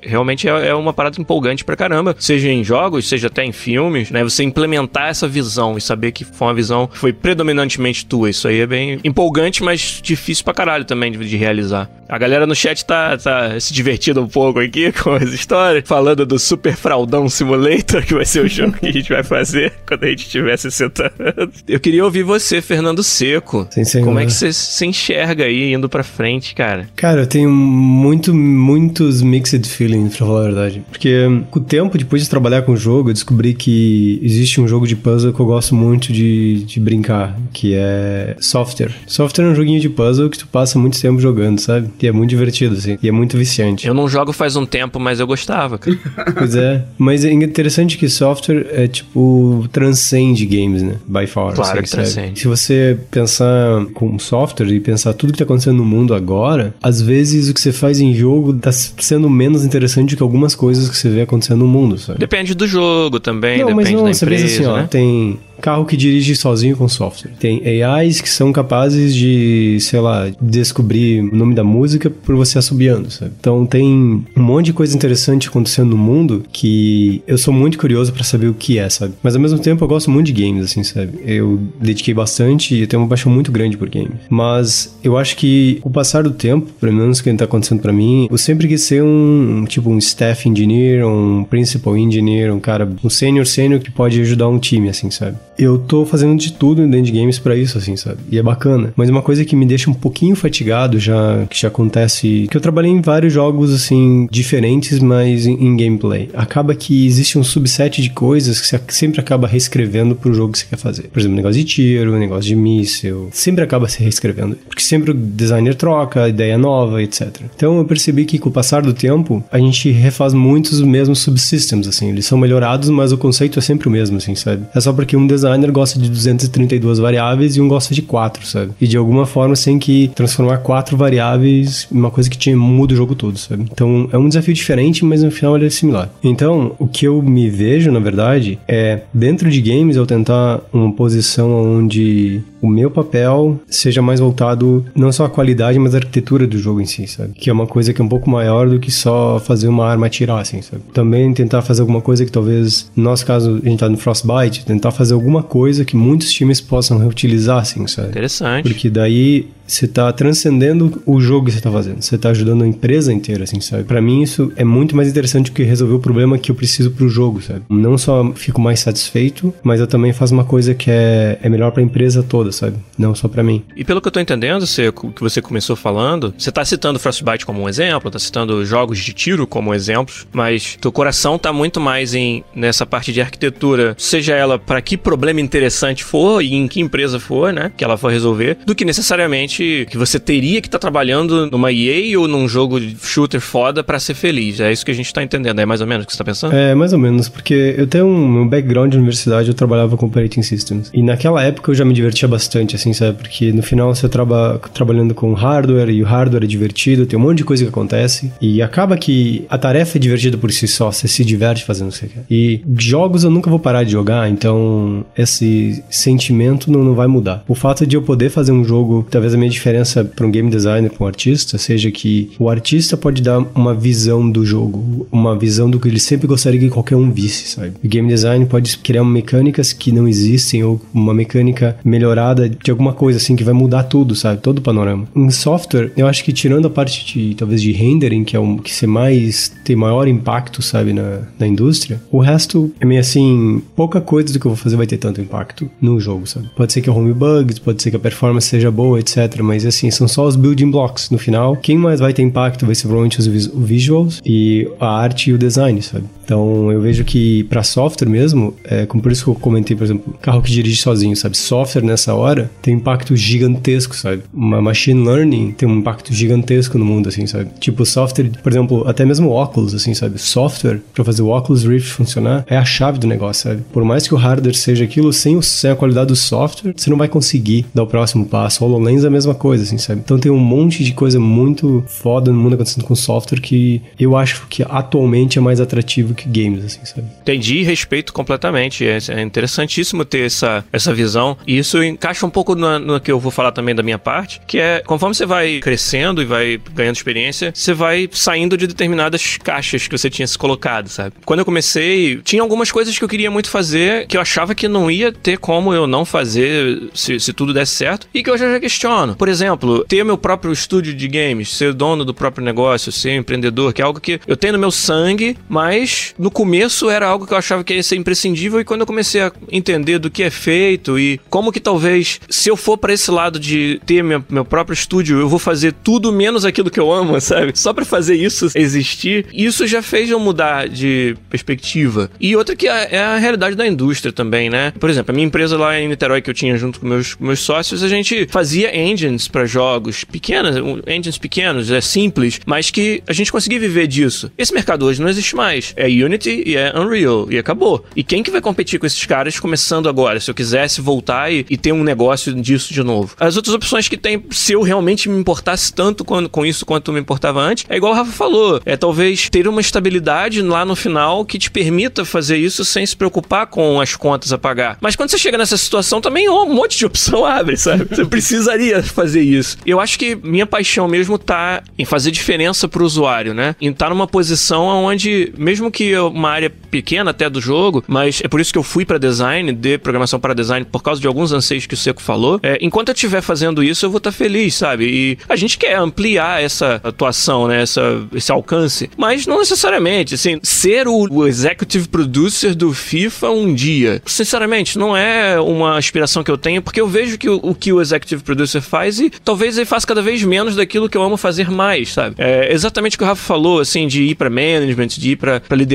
realmente é, é, uma parada empolgante pra caramba. Seja em jogos, seja até em filmes, né? Você implementar essa visão e saber que foi uma visão que foi predominantemente tua. Isso aí é bem empolgante, mas difícil pra caralho também de, de realizar. A galera no chat tá, tá se divertindo um pouco aqui com as histórias, falando do Super Fraudão Simulator, que vai ser o jogo que a gente vai fazer quando a gente tiver 60 anos. Eu queria ouvir você, Fernando Seco. Sim, Como é que você se enxerga aí indo pra frente, cara? Cara, eu tenho muito, muitos mixed feelings, pra falar a verdade. Porque com o tempo, depois de trabalhar com o jogo, eu descobri que existe um jogo de puzzle que eu gosto muito de, de brincar, que é Software. Software é um joguinho de puzzle que tu passa muito tempo jogando, sabe? E é muito divertido, assim. E é muito viciante. Eu não jogo faz um tempo, mas eu gostava, cara. Pois é. Mas é interessante que software é tipo transcende games, né? By far. Claro assim, que sabe? transcende. Se você pensar com software e pensar tudo que tá acontecendo no mundo agora, às vezes o que você faz em jogo tá sendo menos interessante que algumas coisas que você vê acontecendo no mundo, sabe? Depende do jogo também, não, mas depende não, da você empresa, pensa assim, ó, né? tem carro que dirige sozinho com software. Tem AIs que são capazes de, sei lá, descobrir o nome da música por você assobiando, sabe? Então tem um monte de coisa interessante acontecendo no mundo que eu sou muito curioso pra saber o que é, sabe? Mas ao mesmo tempo eu gosto muito de games, assim, sabe? Eu dediquei bastante e tenho uma paixão muito grande por games. Mas eu acho que o passar do tempo, pelo menos o que tá acontecendo pra mim, eu sempre quis ser um, um, tipo um staff engineer, um principal engineer, um cara, um senior sênior que pode ajudar um time, assim, sabe? Eu tô fazendo de tudo dentro de games pra isso, assim, sabe? E é bacana. Mas uma coisa que me deixa um pouquinho fatigado já, que já acontece, que eu trabalhei em vários jogos, assim, diferentes, mas em, em gameplay. Acaba que existe um subset de coisas que você sempre acaba reescrevendo pro jogo que você quer fazer. Por exemplo, negócio de tiro, negócio de míssil. Sempre acaba se reescrevendo. Porque sempre o designer troca, ideia nova, etc. Então eu percebi que com o passar do tempo, a gente refaz muitos mesmos subsystems, assim. Eles são melhorados, mas o conceito é sempre o mesmo, assim, sabe? É só porque um gosta de 232 variáveis e um gosta de 4, sabe? E de alguma forma você tem que transformar quatro variáveis em uma coisa que te muda o jogo todo, sabe? Então é um desafio diferente, mas no final ele é similar. Então, o que eu me vejo, na verdade, é dentro de games eu tentar uma posição onde o meu papel seja mais voltado não só à qualidade, mas à arquitetura do jogo em si, sabe? Que é uma coisa que é um pouco maior do que só fazer uma arma atirar, assim, sabe? Também tentar fazer alguma coisa que talvez, no nosso caso, a gente tá no Frostbite, tentar fazer alguma coisa que muitos times possam reutilizar, assim, sabe? Interessante. Porque daí você tá transcendendo o jogo que você tá fazendo. Você tá ajudando a empresa inteira, assim, sabe? Pra mim isso é muito mais interessante do que resolver o problema que eu preciso pro jogo, sabe? Não só fico mais satisfeito, mas eu também faço uma coisa que é, é melhor pra empresa toda, sabe? Não só pra mim. E pelo que eu tô entendendo, você, que você começou falando, você tá citando Frostbite como um exemplo, tá citando jogos de tiro como exemplos, mas teu coração tá muito mais em nessa parte de arquitetura, seja ela para que problema interessante for e em que empresa for, né, que ela for resolver, do que necessariamente que você teria que estar trabalhando numa EA ou num jogo shooter foda pra ser feliz. É isso que a gente tá entendendo, é mais ou menos o que você tá pensando? É, mais ou menos, porque eu tenho um meu background de universidade, eu trabalhava com operating systems. E naquela época eu já me divertia bastante, assim, sabe? Porque no final você traba trabalhando com hardware e o hardware é divertido, tem um monte de coisa que acontece. E acaba que a tarefa é divertida por si só, você se diverte fazendo o que você quer. E jogos eu nunca vou parar de jogar, então esse sentimento não, não vai mudar. O fato de eu poder fazer um jogo, talvez a minha diferença para um game designer, para um artista, seja que o artista pode dar uma visão do jogo, uma visão do que ele sempre gostaria que qualquer um visse, sabe? O game design pode criar mecânicas que não existem ou uma mecânica melhorada de alguma coisa assim que vai mudar tudo, sabe? Todo o panorama. Em software, eu acho que tirando a parte de talvez de rendering, que é o que você mais tem maior impacto, sabe, na, na indústria, o resto é meio assim, pouca coisa do que eu vou fazer vai ter tanto impacto no jogo, sabe? Pode ser que eu home bugs, pode ser que a performance seja boa, etc. Mas assim, são só os building blocks no final. Quem mais vai ter impacto vai ser provavelmente os vis- visuals e a arte e o design, sabe? Então eu vejo que para software mesmo, é como por isso que eu comentei, por exemplo, carro que dirige sozinho, sabe? Software nessa hora tem um impacto gigantesco, sabe? Uma machine learning tem um impacto gigantesco no mundo, assim, sabe? Tipo, software, por exemplo, até mesmo óculos, assim, sabe? Software para fazer o Oculus Rift funcionar é a chave do negócio, sabe? Por mais que o hardware seja aquilo, sem, o, sem a qualidade do software, você não vai conseguir dar o próximo passo. HoloLens é a mesma coisa, assim, sabe? Então tem um monte de coisa muito foda no mundo acontecendo com software que eu acho que atualmente é mais atrativo que games, assim, sabe? Entendi e respeito completamente. É, é interessantíssimo ter essa, essa visão. E isso encaixa um pouco no, no que eu vou falar também da minha parte, que é conforme você vai crescendo e vai ganhando experiência, você vai saindo de determinadas caixas que você tinha se colocado, sabe? Quando eu comecei, tinha algumas coisas que eu queria muito fazer que eu achava que não ia ter como eu não fazer se, se tudo desse certo e que hoje eu já questiono. Por exemplo, ter meu próprio estúdio de games, ser dono do próprio negócio, ser empreendedor, que é algo que eu tenho no meu sangue, mas no começo era algo que eu achava que ia ser imprescindível e quando eu comecei a entender do que é feito e como que talvez se eu for para esse lado de ter meu, meu próprio estúdio, eu vou fazer tudo menos aquilo que eu amo, sabe? Só para fazer isso existir, isso já fez eu mudar de perspectiva. E outra que é, é a realidade da indústria também, né? Por exemplo, a minha empresa lá em Niterói que eu tinha junto com meus, meus sócios, a gente fazia engines para jogos pequenas, engines pequenos, é simples, mas que a gente conseguia viver disso. Esse mercado hoje não existe mais. É Unity e é Unreal e acabou. E quem que vai competir com esses caras começando agora? Se eu quisesse voltar e, e ter um negócio disso de novo. As outras opções que tem, se eu realmente me importasse tanto com, com isso quanto me importava antes, é igual o Rafa falou, é talvez ter uma estabilidade lá no final que te permita fazer isso sem se preocupar com as contas a pagar. Mas quando você chega nessa situação, também um monte de opção abre, sabe? Você precisaria fazer isso. Eu acho que minha paixão mesmo tá em fazer diferença pro usuário, né? Em estar tá numa posição onde, mesmo que uma área pequena até do jogo, mas é por isso que eu fui para design, de programação para design, por causa de alguns anseios que o Seco falou. É, enquanto eu estiver fazendo isso, eu vou estar tá feliz, sabe? E a gente quer ampliar essa atuação, né? Essa, esse alcance, mas não necessariamente, assim, ser o, o executive producer do FIFA um dia, sinceramente, não é uma aspiração que eu tenho, porque eu vejo que o, o que o executive producer faz e talvez ele faça cada vez menos daquilo que eu amo fazer mais, sabe? É exatamente o que o Rafa falou, assim, de ir para management, de ir para liderança.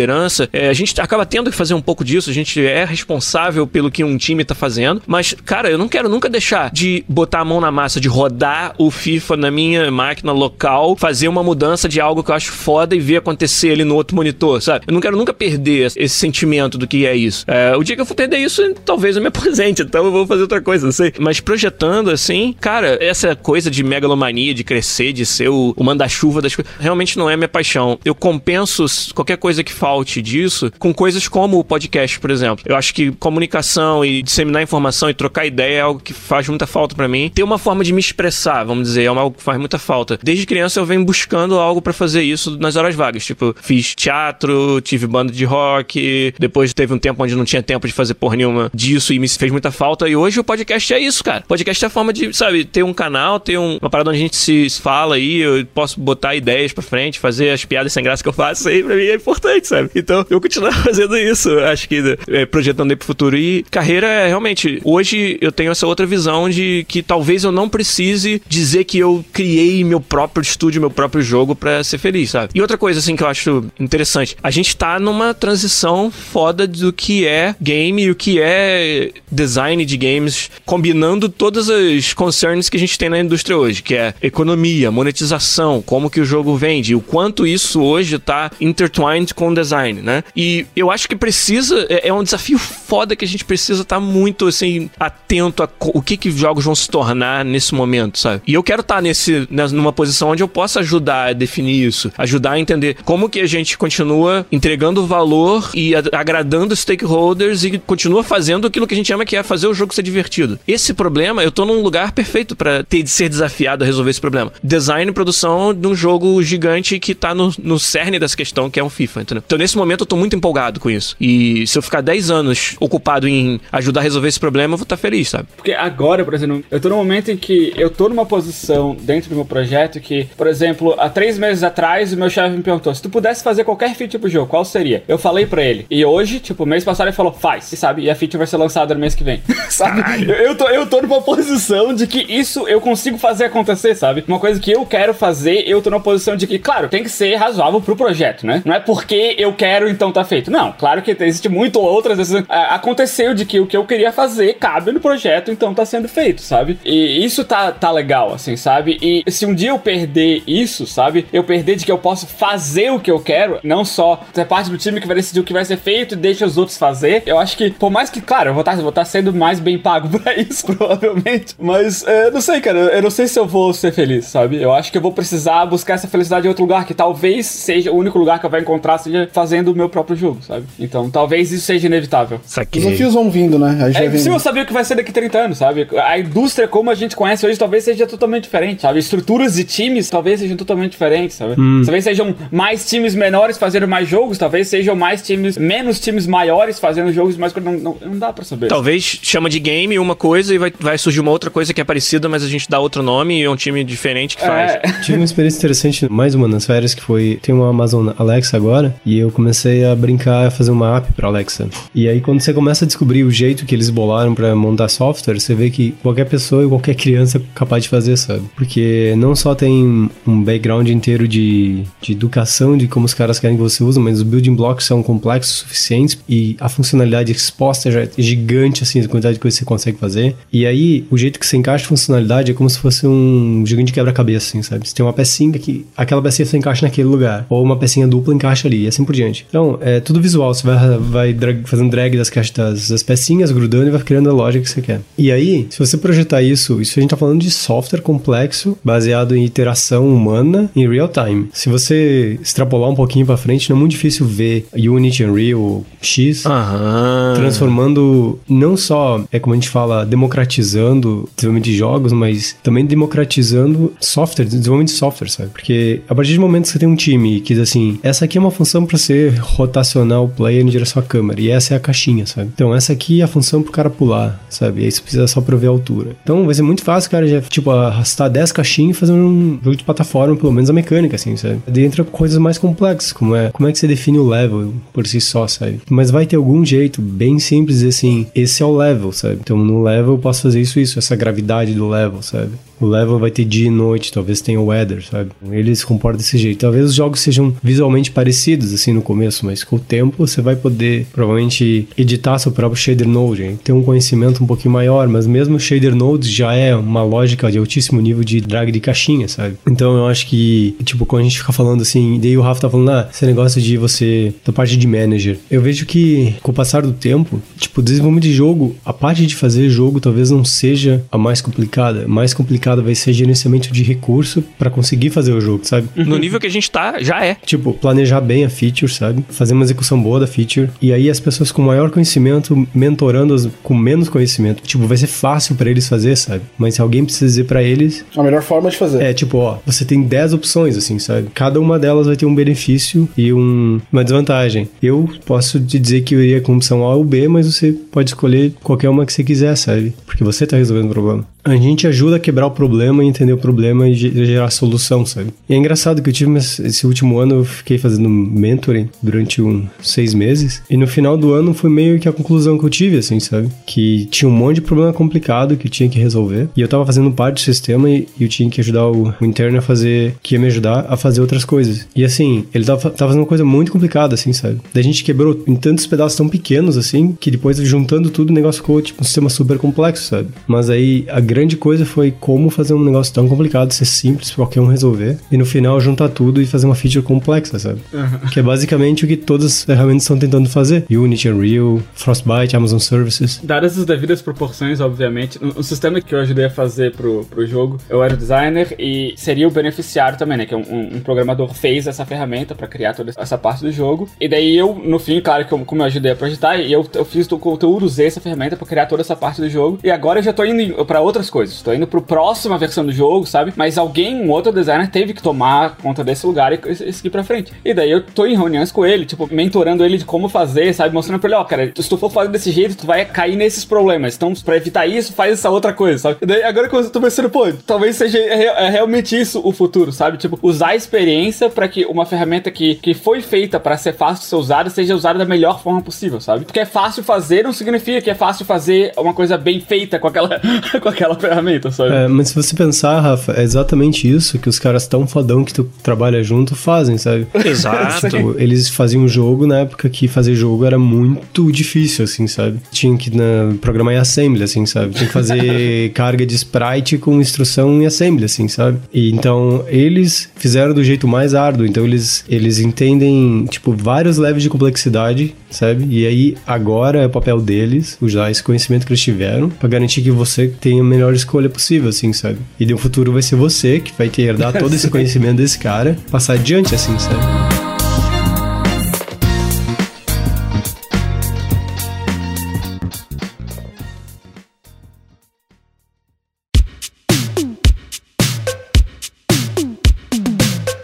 É, a gente acaba tendo que fazer um pouco disso, a gente é responsável pelo que um time tá fazendo, mas, cara, eu não quero nunca deixar de botar a mão na massa, de rodar o FIFA na minha máquina local, fazer uma mudança de algo que eu acho foda e ver acontecer ali no outro monitor, sabe? Eu não quero nunca perder esse sentimento do que é isso. É, o dia que eu for perder isso, talvez eu me aposente, então eu vou fazer outra coisa, não sei. Mas projetando assim, cara, essa coisa de megalomania, de crescer, de ser o, o manda-chuva das coisas, realmente não é minha paixão. Eu compenso qualquer coisa que falte disso com coisas como o podcast, por exemplo. Eu acho que comunicação e disseminar informação e trocar ideia é algo que faz muita falta para mim. Ter uma forma de me expressar, vamos dizer, é algo que faz muita falta. Desde criança eu venho buscando algo para fazer isso nas horas vagas. Tipo, fiz teatro, tive banda de rock, depois teve um tempo onde não tinha tempo de fazer porra nenhuma disso e me fez muita falta. E hoje o podcast é isso, cara. Podcast é a forma de, sabe, ter um canal, ter um, uma parada onde a gente se fala aí, eu posso botar ideias pra frente, fazer as piadas sem graça que eu faço aí, pra mim é importante, sabe? Então, eu continuar fazendo isso, acho que é, projetando aí pro futuro. E carreira é realmente, hoje eu tenho essa outra visão de que talvez eu não precise dizer que eu criei meu próprio estúdio, meu próprio jogo para ser feliz, sabe? E outra coisa, assim, que eu acho interessante, a gente tá numa transição foda do que é game e o que é design de games, combinando todas as concerns que a gente tem na indústria hoje, que é economia, monetização, como que o jogo vende, o quanto isso hoje tá intertwined com o design, né? E eu acho que precisa, é, é um desafio foda que a gente precisa estar tá muito, assim, atento a o que que jogos vão se tornar nesse momento, sabe? E eu quero estar tá nesse, numa posição onde eu possa ajudar a definir isso, ajudar a entender como que a gente continua entregando valor e agradando stakeholders e continua fazendo aquilo que a gente ama que é fazer o jogo ser divertido. Esse problema, eu tô num lugar perfeito para ter de ser desafiado a resolver esse problema. Design e produção de um jogo gigante que tá no, no cerne dessa questão, que é um FIFA, entendeu? Então, nesse momento, eu tô muito empolgado com isso. E se eu ficar 10 anos ocupado em ajudar a resolver esse problema, eu vou estar tá feliz, sabe? Porque agora, por exemplo, eu tô num momento em que eu tô numa posição dentro do meu projeto que, por exemplo, há três meses atrás, o meu chefe me perguntou: se tu pudesse fazer qualquer feature pro jogo, qual seria? Eu falei pra ele. E hoje, tipo, mês passado ele falou: faz, e sabe? E a feature vai ser lançada no mês que vem. sabe? Eu, eu, tô, eu tô numa posição de que isso eu consigo fazer acontecer, sabe? Uma coisa que eu quero fazer, eu tô numa posição de que, claro, tem que ser razoável pro projeto, né? Não é porque eu quero, então tá feito. Não, claro que existe muito outras vezes. Aconteceu de que o que eu queria fazer cabe no projeto, então tá sendo feito, sabe? E isso tá, tá legal, assim, sabe? E se um dia eu perder isso, sabe? Eu perder de que eu posso fazer o que eu quero, não só ser parte do time que vai decidir o que vai ser feito e deixa os outros fazer. Eu acho que, por mais que, claro, eu vou estar tá, vou tá sendo mais bem pago pra isso, provavelmente. Mas, é, não sei, cara, eu não sei se eu vou ser feliz, sabe? Eu acho que eu vou precisar buscar essa felicidade em outro lugar, que talvez seja o único lugar que eu vou encontrar seja fazendo o meu próprio jogo, sabe? Então, talvez isso seja inevitável. Saquei. Os desafios vão vindo, né? A gente é impossível saber o que vai ser daqui a 30 anos, sabe? A indústria como a gente conhece hoje talvez seja totalmente diferente, sabe? Estruturas de times talvez sejam totalmente diferentes, sabe? Hum. Talvez sejam mais times menores fazendo mais jogos, talvez sejam mais times, menos times maiores fazendo jogos, mas não, não, não dá pra saber. Talvez chama de game uma coisa e vai, vai surgir uma outra coisa que é parecida, mas a gente dá outro nome e é um time diferente que faz. É. Tive uma experiência interessante, mais uma nas férias, que foi. Tem uma Amazon Alexa agora, e eu comecei a brincar, a fazer uma app para Alexa. E aí quando você começa a descobrir o jeito que eles bolaram para montar software, você vê que qualquer pessoa e qualquer criança é capaz de fazer, sabe? Porque não só tem um background inteiro de, de educação de como os caras querem que você use, mas os building blocks são complexos suficientes e a funcionalidade exposta já é gigante, assim, a quantidade de coisas que você consegue fazer. E aí, o jeito que você encaixa a funcionalidade é como se fosse um de quebra-cabeça, assim, sabe? Você tem uma pecinha que aquela pecinha você encaixa naquele lugar, ou uma pecinha dupla encaixa ali, e assim por diante. Então, é tudo visual, você vai, vai drag, fazendo drag das, caixas, das, das pecinhas, grudando e vai criando a lógica que você quer. E aí, se você projetar isso, isso a gente tá falando de software complexo, baseado em iteração humana em real time. Se você extrapolar um pouquinho para frente, não é muito difícil ver Unity, Unreal, X Aham. transformando não só é como a gente fala democratizando desenvolvimento de jogos, mas também democratizando software, desenvolvimento de software, sabe? Porque a partir do momento que você tem um time que diz assim, essa aqui é uma função para ser rotacionar o player em direção à câmera e essa é a caixinha, sabe? Então essa aqui é a função pro cara pular, sabe? E aí você precisa só pra ver a altura. Então vai ser muito fácil, cara, já tipo arrastar 10 caixinhas e fazer um jogo de plataforma, pelo menos a mecânica, assim, sabe? Daí entra coisas mais complexas, como é como é que você define o level por si só, sabe? Mas vai ter algum jeito bem simples assim, esse é o level, sabe? Então no level eu posso fazer isso, isso, essa gravidade do level, sabe? O level vai ter dia e noite, talvez tenha o weather, sabe? Ele se comporta desse jeito. Talvez os jogos sejam visualmente parecidos, assim, no começo, mas com o tempo você vai poder, provavelmente, editar seu próprio shader node, hein? ter um conhecimento um pouquinho maior, mas mesmo o shader node já é uma lógica de altíssimo nível de drag de caixinha, sabe? Então eu acho que, tipo, quando a gente fica falando assim, daí o Rafa tá falando, ah, esse negócio de você, da parte de manager, eu vejo que, com o passar do tempo, tipo, desenvolvimento de jogo, a parte de fazer jogo talvez não seja a mais complicada. Mais complicada vai ser gerenciamento de recurso para conseguir fazer o jogo, sabe? No nível que a gente tá, já é. Tipo, planejar bem a feature, sabe? Fazer uma execução boa da feature. E aí as pessoas com maior conhecimento mentorando as com menos conhecimento. Tipo, vai ser fácil para eles fazer, sabe? Mas se alguém precisa dizer para eles. A melhor forma de fazer. É, tipo, ó, você tem 10 opções, assim, sabe? Cada uma delas vai ter um benefício e um, uma desvantagem. Eu posso te dizer que eu iria com opção A ou B, mas você pode escolher qualquer uma que você quiser, sabe? Porque você tá resolvendo o problema. A gente ajuda a quebrar o problema, entender o problema e gerar solução, sabe? E é engraçado que eu tive esse último ano, eu fiquei fazendo mentoring durante uns seis meses. E no final do ano foi meio que a conclusão que eu tive, assim, sabe? Que tinha um monte de problema complicado que eu tinha que resolver. E eu tava fazendo parte do sistema e eu tinha que ajudar o, o interno a fazer, que ia me ajudar a fazer outras coisas. E assim, ele tava, tava fazendo uma coisa muito complicada, assim, sabe? Daí a gente quebrou em tantos pedaços tão pequenos, assim, que depois juntando tudo o negócio ficou, tipo, um sistema super complexo, sabe? Mas aí a grande coisa foi como fazer um negócio tão complicado ser simples pra qualquer um resolver e no final juntar tudo e fazer uma feature complexa, sabe? Uhum. Que é basicamente o que todas as ferramentas estão tentando fazer. Unity, Unreal, Frostbite, Amazon Services. Dadas as devidas proporções, obviamente, o sistema que eu ajudei a fazer pro, pro jogo, eu era designer e seria o beneficiário também, né? Que um, um programador fez essa ferramenta para criar toda essa parte do jogo. E daí eu, no fim, claro que eu, como eu ajudei a projetar, eu, eu fiz o conteúdo, usei essa ferramenta para criar toda essa parte do jogo. E agora eu já tô indo para outras coisas. Tô indo pro próxima versão do jogo, sabe? Mas alguém, um outro designer, teve que tomar conta desse lugar e, e seguir pra frente. E daí eu tô em reuniões com ele, tipo, mentorando ele de como fazer, sabe? Mostrando pra ele, ó, oh, cara, se tu for fazer desse jeito, tu vai cair nesses problemas. Então, pra evitar isso, faz essa outra coisa, sabe? E daí agora que eu tô pensando, pô, talvez seja é realmente isso o futuro, sabe? Tipo, usar a experiência para que uma ferramenta que, que foi feita para ser fácil de ser usada seja usada da melhor forma possível, sabe? Porque é fácil fazer não significa que é fácil fazer uma coisa bem feita com aquela, com aquela ferramenta, sabe? É, mas se você pensar, Rafa, é exatamente isso que os caras tão fodão que tu trabalha junto fazem, sabe? Exato. tipo, eles faziam jogo na época que fazer jogo era muito difícil, assim, sabe? Tinha que na, programar em assembly, assim, sabe? Tinha que fazer carga de sprite com instrução em assembly, assim, sabe? E então eles fizeram do jeito mais árduo, então eles, eles entendem, tipo, vários levels de complexidade, sabe? E aí agora é o papel deles usar esse conhecimento que eles tiveram para garantir que você tenha a melhor escolha possível, assim, sabe? E no futuro vai ser você que vai ter herdar todo esse conhecimento desse cara, passar adiante, assim, sabe?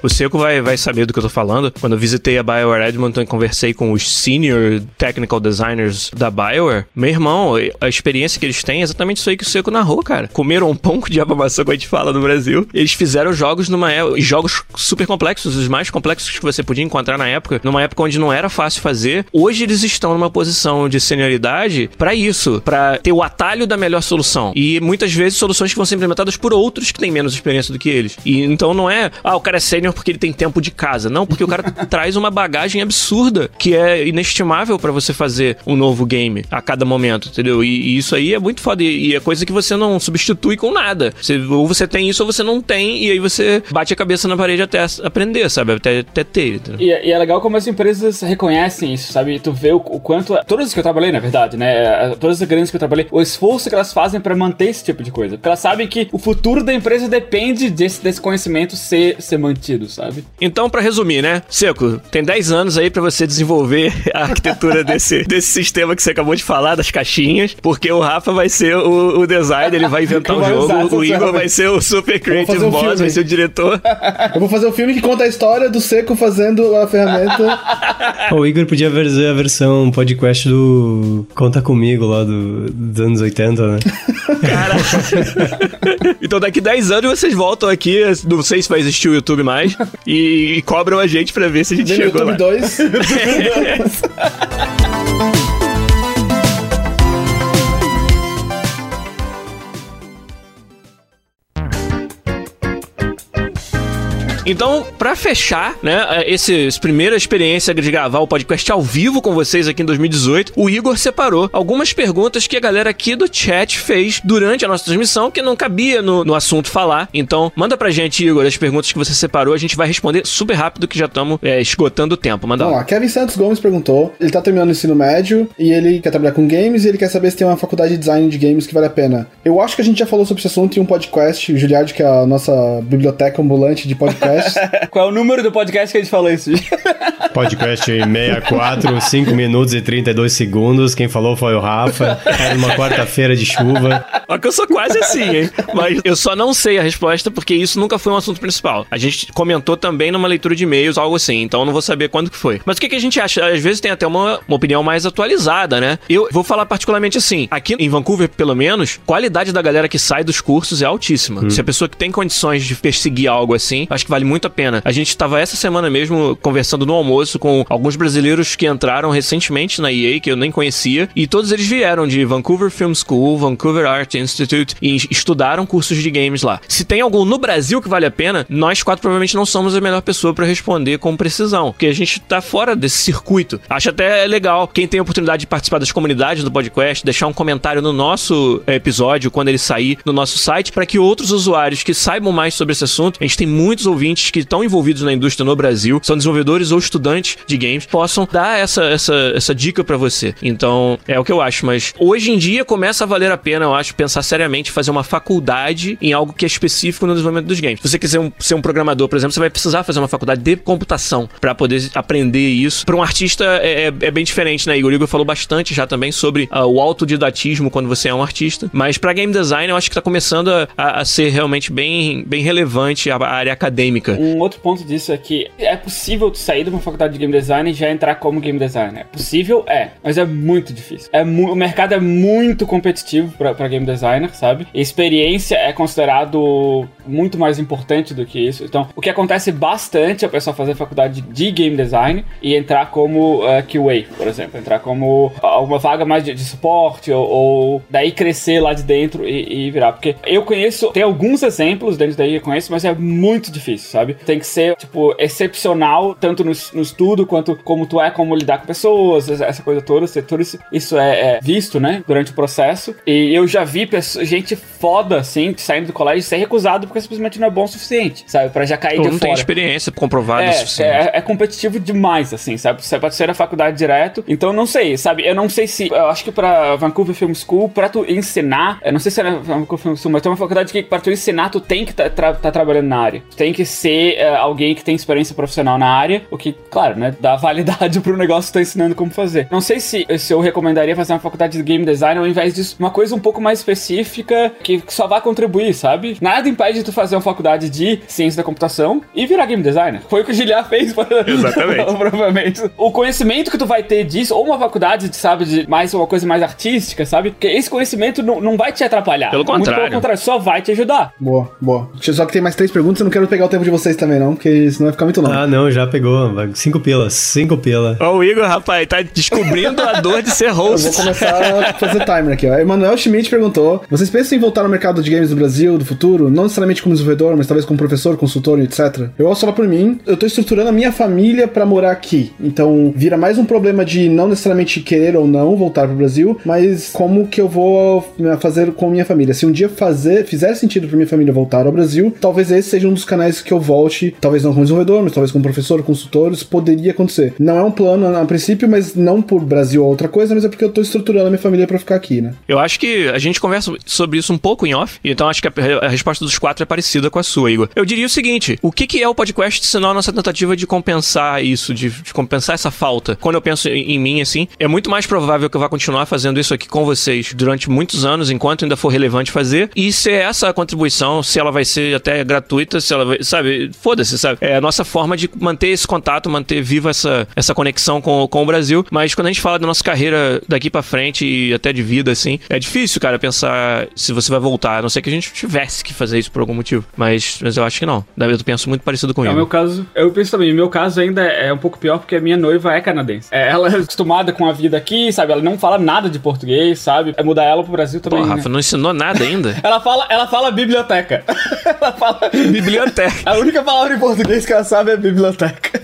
O Seco vai, vai saber do que eu tô falando. Quando eu visitei a BioWare Edmonton e conversei com os senior technical designers da BioWare, meu irmão, a experiência que eles têm é exatamente isso aí que o Seco narrou, cara. Comeram um pão com diabo maçã, como a gente fala no Brasil. Eles fizeram jogos numa época, jogos super complexos, os mais complexos que você podia encontrar na época, numa época onde não era fácil fazer. Hoje eles estão numa posição de senioridade para isso, para ter o atalho da melhor solução. E muitas vezes soluções que vão ser implementadas por outros que têm menos experiência do que eles. E então não é, ah, o cara é sênior porque ele tem tempo de casa. Não, porque o cara traz uma bagagem absurda que é inestimável para você fazer um novo game a cada momento, entendeu? E, e isso aí é muito foda. E, e é coisa que você não substitui com nada. Você, ou você tem isso ou você não tem, e aí você bate a cabeça na parede até aprender, sabe? Até, até ter. E, e, é legal como as empresas reconhecem isso, sabe? Tu vê o, o, quanto. Todas as que eu trabalhei, na verdade, né? Todas as grandes que eu trabalhei, o esforço que elas fazem para manter esse tipo de coisa. Porque elas sabem que o futuro da empresa depende desse, desse conhecimento ser, ser mantido, sabe? Então, para resumir, né? Seco, tem 10 anos aí para você desenvolver a arquitetura desse, desse sistema que você acabou de falar, das caixinhas, porque o Rafa vai ser o, o designer, ele vai inventar um jogo, o Igor vai ser o super creative um boss, filme. vai ser o diretor. Eu vou fazer um filme que conta a história do Seco fazendo a ferramenta. o Igor podia fazer a versão podcast do Conta Comigo lá do, dos anos 80, né? Cara. então daqui 10 anos vocês voltam aqui, não sei se vai existir o YouTube mais, e, e cobram a gente pra ver se a gente chegou YouTube lá. 2. Então, para fechar, né, essa primeira experiência de gravar o podcast ao vivo com vocês aqui em 2018, o Igor separou algumas perguntas que a galera aqui do chat fez durante a nossa transmissão que não cabia no, no assunto falar. Então, manda pra gente, Igor, as perguntas que você separou, a gente vai responder super rápido que já estamos é, esgotando o tempo. Manda Vamos lá. Kevin Santos Gomes perguntou, ele tá terminando o ensino médio e ele quer trabalhar com games e ele quer saber se tem uma faculdade de design de games que vale a pena. Eu acho que a gente já falou sobre esse assunto em um podcast, o Juliard, que é a nossa biblioteca ambulante de podcast, podcast. Qual é o número do podcast que a gente falou isso? Podcast 64, 5 minutos e 32 segundos. Quem falou foi o Rafa. Era uma quarta-feira de chuva. Ó, que eu sou quase assim, hein? Mas eu só não sei a resposta porque isso nunca foi um assunto principal. A gente comentou também numa leitura de e-mails, algo assim, então eu não vou saber quando que foi. Mas o que, que a gente acha? Às vezes tem até uma, uma opinião mais atualizada, né? Eu vou falar particularmente assim: aqui em Vancouver, pelo menos, qualidade da galera que sai dos cursos é altíssima. Hum. Se a pessoa que tem condições de perseguir algo assim, acho que vale muito a pena. A gente estava essa semana mesmo conversando no almoço com alguns brasileiros que entraram recentemente na EA, que eu nem conhecia, e todos eles vieram de Vancouver Film School, Vancouver Art Institute e estudaram cursos de games lá. Se tem algum no Brasil que vale a pena, nós quatro provavelmente não somos a melhor pessoa para responder com precisão, porque a gente tá fora desse circuito. Acho até legal quem tem a oportunidade de participar das comunidades do podcast, deixar um comentário no nosso episódio quando ele sair no nosso site, para que outros usuários que saibam mais sobre esse assunto, a gente tem muitos ouvintes que estão envolvidos na indústria no Brasil, são desenvolvedores ou estudantes de games, possam dar essa, essa, essa dica para você. Então, é o que eu acho, mas hoje em dia começa a valer a pena, eu acho, pensar seriamente fazer uma faculdade em algo que é específico no desenvolvimento dos games. Se você quiser um, ser um programador, por exemplo, você vai precisar fazer uma faculdade de computação para poder aprender isso. Para um artista é, é, é, bem diferente, né? Igor Igor falou bastante já também sobre uh, o autodidatismo quando você é um artista, mas para game design eu acho que tá começando a, a, ser realmente bem, bem relevante a, a área acadêmica. Um outro ponto disso é que é possível tu sair de uma faculdade de game design e já entrar como game designer. É possível? É, mas é muito difícil. É o mercado é muito competitivo para game designer, sabe? experiência é considerado muito mais importante do que isso. Então, o que acontece bastante é a pessoa fazer faculdade de game design e entrar como uh, QA, por exemplo, entrar como alguma vaga mais de, de suporte ou, ou, daí crescer lá de dentro e, e, virar. Porque eu conheço, tem alguns exemplos dentro daí eu conheço, mas é muito difícil, sabe? Tem que ser, tipo, excepcional, tanto no, no estudo quanto como tu é, como lidar com pessoas, essa coisa toda, tudo isso, isso é, é, visto, né, durante o processo. E eu já vi pessoa, gente foda, assim, saindo do colégio ser recusado porque simplesmente não é bom o suficiente, sabe? Pra já cair de não fora. tem experiência comprovada é, o suficiente. É, é competitivo demais, assim, sabe? Você pode ser a faculdade direto. Então, não sei, sabe? Eu não sei se. Eu acho que pra Vancouver Film School, pra tu ensinar. Eu não sei se é Vancouver Film School, mas tem uma faculdade que pra tu ensinar, tu tem que tá, tra tá trabalhando na área. Tu tem que ser uh, alguém que tem experiência profissional na área, o que, claro, né, dá validade pro negócio que tá ensinando como fazer. Não sei se, se eu recomendaria fazer uma faculdade de game design ao invés disso, uma coisa um pouco mais específica que só vai contribuir, sabe? Nada impede tu fazer uma faculdade de ciência da computação e virar game designer. Foi o que o Giliar fez, Exatamente. provavelmente. O conhecimento que tu vai ter disso, ou uma faculdade, sabe, de mais uma coisa mais artística, sabe? Porque esse conhecimento não, não vai te atrapalhar. Pelo Muito contrário. pelo contrário, só vai te ajudar. Boa, boa. Só que tem mais três perguntas, eu não quero pegar o tempo de vocês também, não, porque senão vai ficar muito longo. Ah, não, já pegou. Cinco pilas, cinco pila. Ó, o Igor, rapaz, tá descobrindo a dor de ser Eu vou host. começar a fazer timer aqui, ó. Emanuel Schmidt perguntou: Vocês pensam em voltar ao mercado de games do Brasil, do futuro? Não necessariamente como desenvolvedor, mas talvez como professor, consultor, etc. Eu posso falar por mim, eu tô estruturando a minha família pra morar aqui. Então, vira mais um problema de não necessariamente querer ou não voltar pro Brasil, mas como que eu vou né, fazer com minha família. Se um dia fazer, fizer sentido pra minha família voltar ao Brasil, talvez esse seja um dos canais que eu volte, talvez não como desenvolvedor, mas talvez como professor, consultor, isso poderia acontecer. Não é um plano a princípio, mas não por Brasil ou outra coisa, mas é porque eu tô estruturando a minha família pra ficar aqui, né? Eu acho que a gente conversa sobre isso um pouco em off, então acho que a, a resposta dos quatro é parecida com a sua, Igor. Eu diria o seguinte: o que, que é o podcast senão a nossa tentativa de compensar isso, de, de compensar essa falta? Quando eu penso em, em mim, assim, é muito mais provável que eu vá continuar fazendo isso aqui com vocês durante muitos anos, enquanto ainda for relevante fazer, e se essa contribuição, se ela vai ser até gratuita, se ela vai, sabe, foda-se, sabe? É a nossa forma de manter esse contato, manter viva essa, essa conexão com, com o Brasil, mas quando a gente fala da nossa carreira daqui pra frente e até de vida, assim, é difícil, cara, pensar se você vai voltar, a não ser que a gente tivesse que fazer isso por algum motivo, mas, mas eu acho que não. Davi, eu penso muito parecido com É o ele. meu caso, eu penso também, o meu caso ainda é um pouco pior porque a minha noiva é canadense. É, ela é acostumada com a vida aqui, sabe? Ela não fala nada de português, sabe? É mudar ela pro Brasil Pô, também. né? Rafa, não ensinou nada ainda? Ela fala, ela fala biblioteca. ela fala. Biblioteca. A única palavra em português que ela sabe é biblioteca.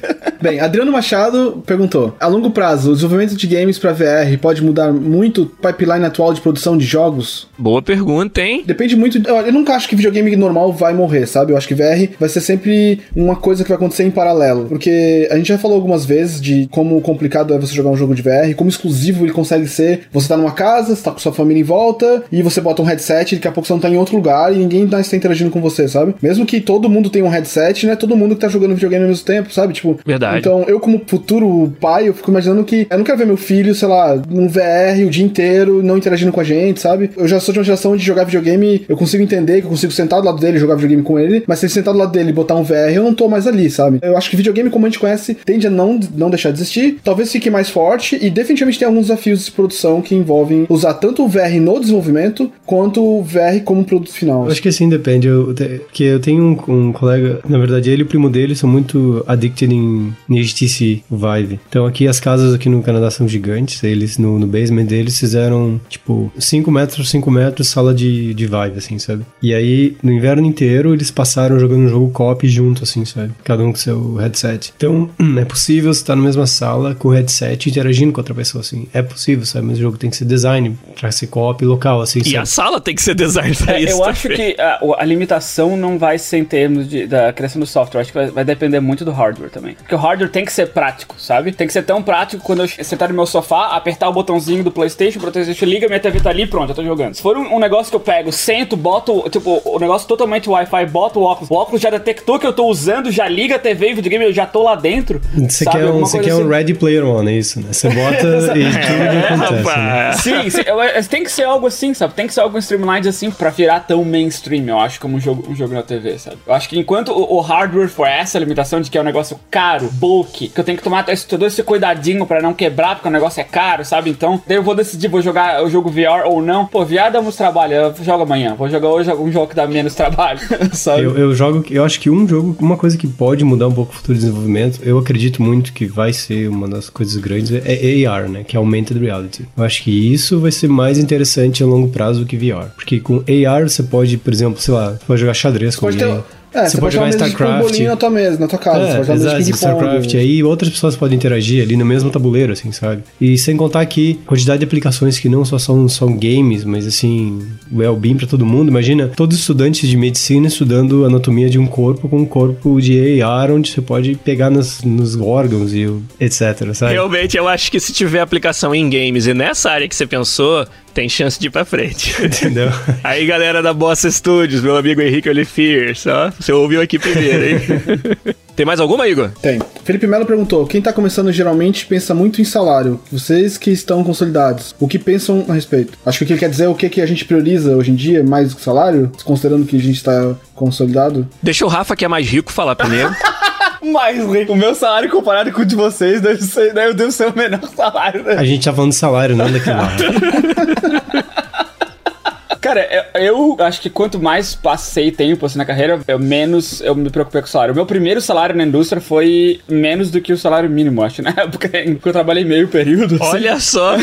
Bem, Adriano Machado perguntou: A longo prazo, o desenvolvimento de games pra VR pode mudar muito o pipeline atual de produção de jogos? Boa pergunta, hein? Depende muito. Eu eu nunca acho que videogame normal vai morrer, sabe? Eu acho que VR vai ser sempre uma coisa que vai acontecer em paralelo. Porque a gente já falou algumas vezes de como complicado é você jogar um jogo de VR, como exclusivo ele consegue ser. Você tá numa casa, você tá com sua família em volta, e você bota um headset, e daqui a pouco você não tá em outro lugar e ninguém tá interagindo com você, sabe? Mesmo que todo mundo tenha um headset, não é todo mundo que tá jogando videogame ao mesmo tempo, sabe? Tipo, Verdade. Então eu, como futuro pai, eu fico imaginando que eu não quero ver meu filho, sei lá, num VR o dia inteiro, não interagindo com a gente, sabe? Eu já sou de uma geração de jogar videogame, eu consigo entender que eu consigo sentar do lado dele e jogar videogame com ele, mas se ele sentar do lado dele e botar um VR, eu não tô mais ali, sabe? Eu acho que videogame, como a gente conhece, tende a não, não deixar de existir, talvez fique mais forte e definitivamente tem alguns desafios de produção que envolvem usar tanto o VR no desenvolvimento quanto o VR como produto final. Eu acho que assim depende, eu, te- que eu tenho um, um colega, na verdade ele e o primo dele são muito addicted em HTC Vive. Então aqui as casas aqui no Canadá são gigantes, eles no, no basement deles fizeram tipo 5 metros, 5 metros sala de, de Vive, assim, sabe? E aí no inverno inteiro eles passaram jogando um jogo co-op junto, assim, sabe? Cada um com seu headset. Então é possível você estar na mesma sala com o headset interagindo com outra pessoa, assim. É possível, sabe? Mas o jogo tem que ser design pra ser co-op local, assim, E sabe? a sala tem que ser design pra É, isso. eu acho que a, a limitação não vai ser em termos de- da criação do software. Eu Acho que vai, vai depender muito do hardware também. Porque o hardware tem que ser prático, sabe? Tem que ser tão prático quando eu sentar no meu sofá, apertar o botãozinho do PlayStation, o PlayStation liga, minha TV tá ali, pronto, eu tô jogando. Se for um, um negócio que eu pego, sento, boto, tipo, o negócio totalmente Wi-Fi, boto o óculos, o óculos já detectou que eu tô usando, já liga a TV e videogame, eu já tô lá dentro. Você sabe? quer, um, Alguma você quer um assim. Ready Player One, é isso, né? Você bota e tudo É, acontece. né? rapaz. Sim, sim, eu- eu- tem que ser algo assim, sabe? Tem que ser algo streamlined assim pra virar tão mainstream, eu acho, como um jogo, um jogo na TV, sabe? Eu acho que enquanto o, o hardware for essa limitação de que é um negócio caro, que eu tenho que tomar esse- todo esse cuidadinho pra não quebrar, porque o negócio é caro, sabe? Então, daí eu vou decidir, vou jogar o jogo VR ou não. Pô, VR dá muito trabalho, eu jogo amanhã. Vou jogar hoje algum jogo que dá menos trabalho, sabe? Eu, eu jogo, eu acho que um jogo, uma coisa que pode mudar um pouco o futuro de desenvolvimento, eu acredito muito que vai ser uma das coisas grandes, é AR, né? Que é Augmented Reality. Eu acho que isso vai ser mais interessante a longo prazo do que VR. Porque com AR você pode, por exemplo, sei lá, você pode jogar xadrez com ter- alguém. É, você, pode jogar uma mesa com um bolinho na tua mesa, na tua casa. você É, pode jogar exato. StarCraft. Aí outras pessoas podem interagir ali no mesmo tabuleiro, assim, sabe? E sem contar que a quantidade de aplicações que não só são, são games, mas assim, well-being pra todo mundo. Imagina todos os estudantes de medicina estudando anatomia de um corpo com um corpo de AR, onde você pode pegar nos, nos órgãos e etc, sabe? Realmente, eu acho que se tiver aplicação em games e nessa área que você pensou, tem chance de ir pra frente. Entendeu? Aí, galera da Bossa Studios, meu amigo Henrique Olifiers, ó, Você ouviu aqui primeiro, hein? Tem mais alguma, Igor? Tem. Felipe Melo perguntou: quem tá começando geralmente pensa muito em salário. Vocês que estão consolidados, o que pensam a respeito? Acho que o que ele quer dizer é o que, que a gente prioriza hoje em dia, mais do que salário, considerando que a gente tá consolidado. Deixa o Rafa, que é mais rico, falar primeiro. Mais rico. O meu salário comparado com o de vocês deve ser, eu devo ser o menor salário. Né? A gente tá falando de salário, não daquilo lá. Cara, eu, eu acho que quanto mais passei tempo assim na carreira, eu menos eu me preocupei com o salário. O meu primeiro salário na indústria foi menos do que o salário mínimo, acho, na época em que eu trabalhei meio período. assim. Olha só,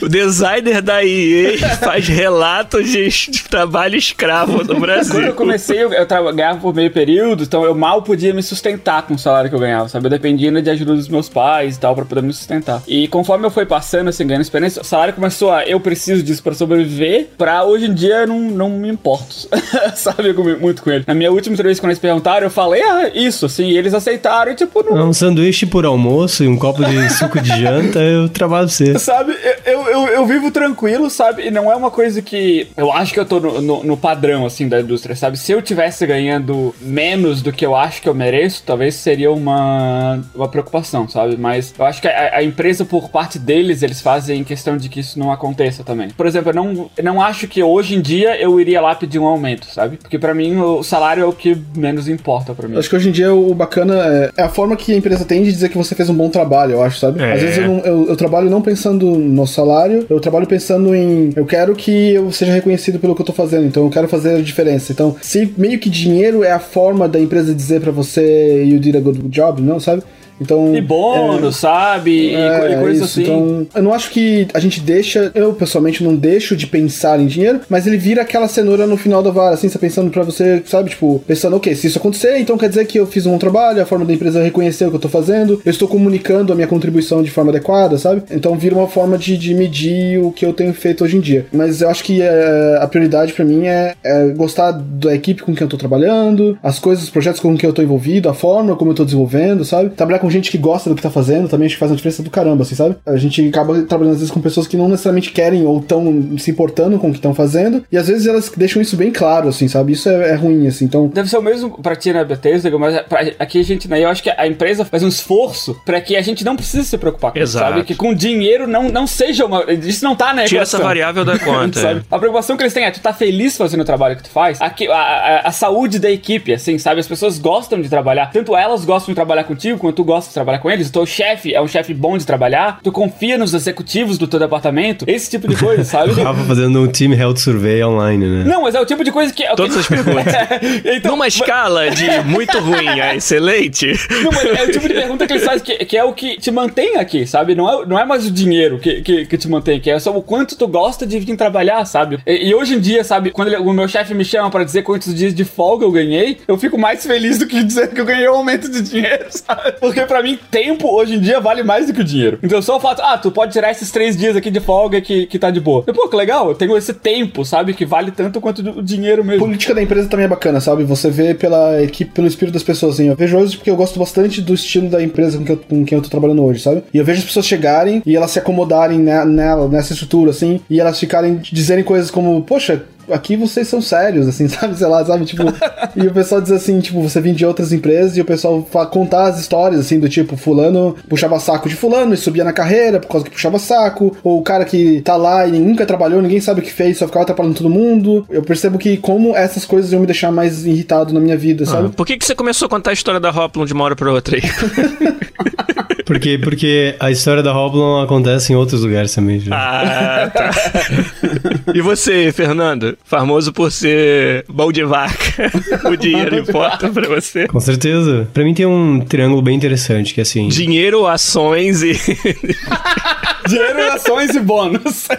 o designer da EA faz relatos de, de trabalho escravo no Brasil. Quando eu comecei, eu, eu ganhava por meio período, então eu mal podia me sustentar com o salário que eu ganhava, sabe? Eu dependia de ajuda dos meus pais e tal, pra poder me sustentar. E conforme eu fui passando, assim, ganhando experiência, o salário começou a eu preciso disso pra sobreviver, pra hoje em dia eu não, não me importo, sabe? Eu comi muito com ele. Na minha última entrevista, quando eles perguntaram, eu falei, ah, isso, assim, e eles aceitaram e tipo, não, Um sanduíche por almoço e um copo de suco de janta, eu trabalho pra você. Sabe, eu, eu, eu vivo tranquilo, sabe? E não é uma coisa que. Eu acho que eu tô no, no, no padrão, assim, da indústria, sabe? Se eu tivesse ganhando menos do que eu acho que eu mereço, talvez seria uma, uma preocupação, sabe? Mas eu acho que a, a empresa, por parte deles, eles fazem questão de que isso não aconteça também. Por exemplo, eu não, eu não acho que hoje em dia eu iria lá pedir um aumento, sabe? Porque pra mim o salário é o que menos importa pra mim. Acho que hoje em dia o bacana é, é a forma que a empresa tem de dizer que você fez um bom trabalho, eu acho, sabe? É. Às vezes eu, não- eu- eu trabalho não pensando no salário, eu trabalho pensando em eu quero que eu seja reconhecido pelo que eu tô fazendo, então eu quero fazer a diferença. Então, se meio que dinheiro é a forma da empresa dizer pra você you did a good job, não, sabe? Então, E bônus, sabe? E, co- e é, coisas assim. Então, eu não acho que a gente deixa, eu pessoalmente não deixo de pensar em dinheiro, mas ele vira aquela cenoura no final da vara, assim, você pensando pra você, sabe, tipo, pensando, ok, se isso acontecer, então quer dizer que eu fiz um bom trabalho, a forma da empresa reconhecer o que eu tô fazendo, eu estou comunicando a minha contribuição de forma adequada, sabe? Então vira uma forma de, de medir o que eu tenho feito hoje em dia. Mas eu acho que é, a prioridade pra mim é, é gostar da equipe com quem eu tô trabalhando, as coisas, os projetos com que eu tô envolvido, a forma como eu tô desenvolvendo, sabe? Trabalhar com gente que gosta do que tá fazendo também acho que faz uma diferença do caramba, assim, sabe? A gente acaba trabalhando às vezes com pessoas que não necessariamente querem ou estão se importando com o que estão fazendo, e às vezes elas deixam isso bem claro, assim, sabe? Isso é, é ruim, assim, então. Deve ser o mesmo pra ti na Bethesda, mas pra- aqui a gente, né, eu acho que a empresa faz um esforço pra que a gente não precise se preocupar com isso, Exato. sabe? Que com dinheiro não, não seja uma. Isso não tá na Tira essa variável da conta. Sabe? A preocupação que eles têm é tu tá feliz fazendo o trabalho que tu faz, Aqui, a, a- a saúde da equipe, assim, sabe? As pessoas gostam de trabalhar, tanto elas gostam de trabalhar contigo, quanto tu gosta de trabalhar com eles. O teu chefe é um chefe bom de trabalhar, tu confia nos executivos do teu departamento, esse tipo de coisa, sabe? O Rafa fazendo um Team Health Survey online, né? Não, mas é o tipo de coisa que. é que- Todas as perguntas. então, Numa escala de muito ruim a excelente. Não, mas é o tipo de pergunta que eles fazem que, que é o que te mantém aqui, sabe? Não é, não é mais o dinheiro que, que, que te mantém aqui, é só o quanto tu gosta de vir trabalhar, sabe? E, e hoje em dia, sabe, quando ele- o meu chefe me chama pra dizer quantos dias de folga eu ganhei, eu fico mais feliz do que dizer que eu ganhei um aumento de dinheiro, sabe? Porque pra mim, tempo hoje em dia vale mais do que o dinheiro. Então só o fato, ah, tu pode tirar esses três dias aqui de folga que, que tá de boa. E, pô, que legal, eu tenho esse tempo, sabe? Que vale tanto quanto o dinheiro mesmo. política da empresa também é bacana, sabe? Você vê pela equipe, pelo espírito das pessoas, assim. Eu vejo hoje porque eu gosto bastante do estilo da empresa com, que eu, com quem eu tô trabalhando hoje, sabe? E eu vejo as pessoas chegarem e elas se acomodarem ne- nela, nessa estrutura, assim, e elas ficarem dizerem coisas como, poxa. Aqui vocês são sérios, assim, sabe? Sei lá, sabe? Tipo, e o pessoal diz assim, tipo, você vem de outras empresas e o pessoal fa- contar as histórias, assim, do tipo, fulano puxava saco de fulano e subia na carreira por causa que puxava saco, ou o cara que tá lá e nunca trabalhou, ninguém sabe o que fez, só ficava atrapalhando todo mundo. Eu percebo que como essas coisas iam me deixar mais irritado na minha vida, sabe? Por que, que você começou a contar a história da Hoplon de uma hora pra outra aí? Porque, porque a história da Hoplon acontece em outros lugares também. Já. Ah, tá. E você, Fernando? Famoso por ser bom de vaca. O dinheiro importa pra você? Com certeza. Pra mim tem um triângulo bem interessante, que é assim... Dinheiro, ações e. Dinheiro, ações e bônus.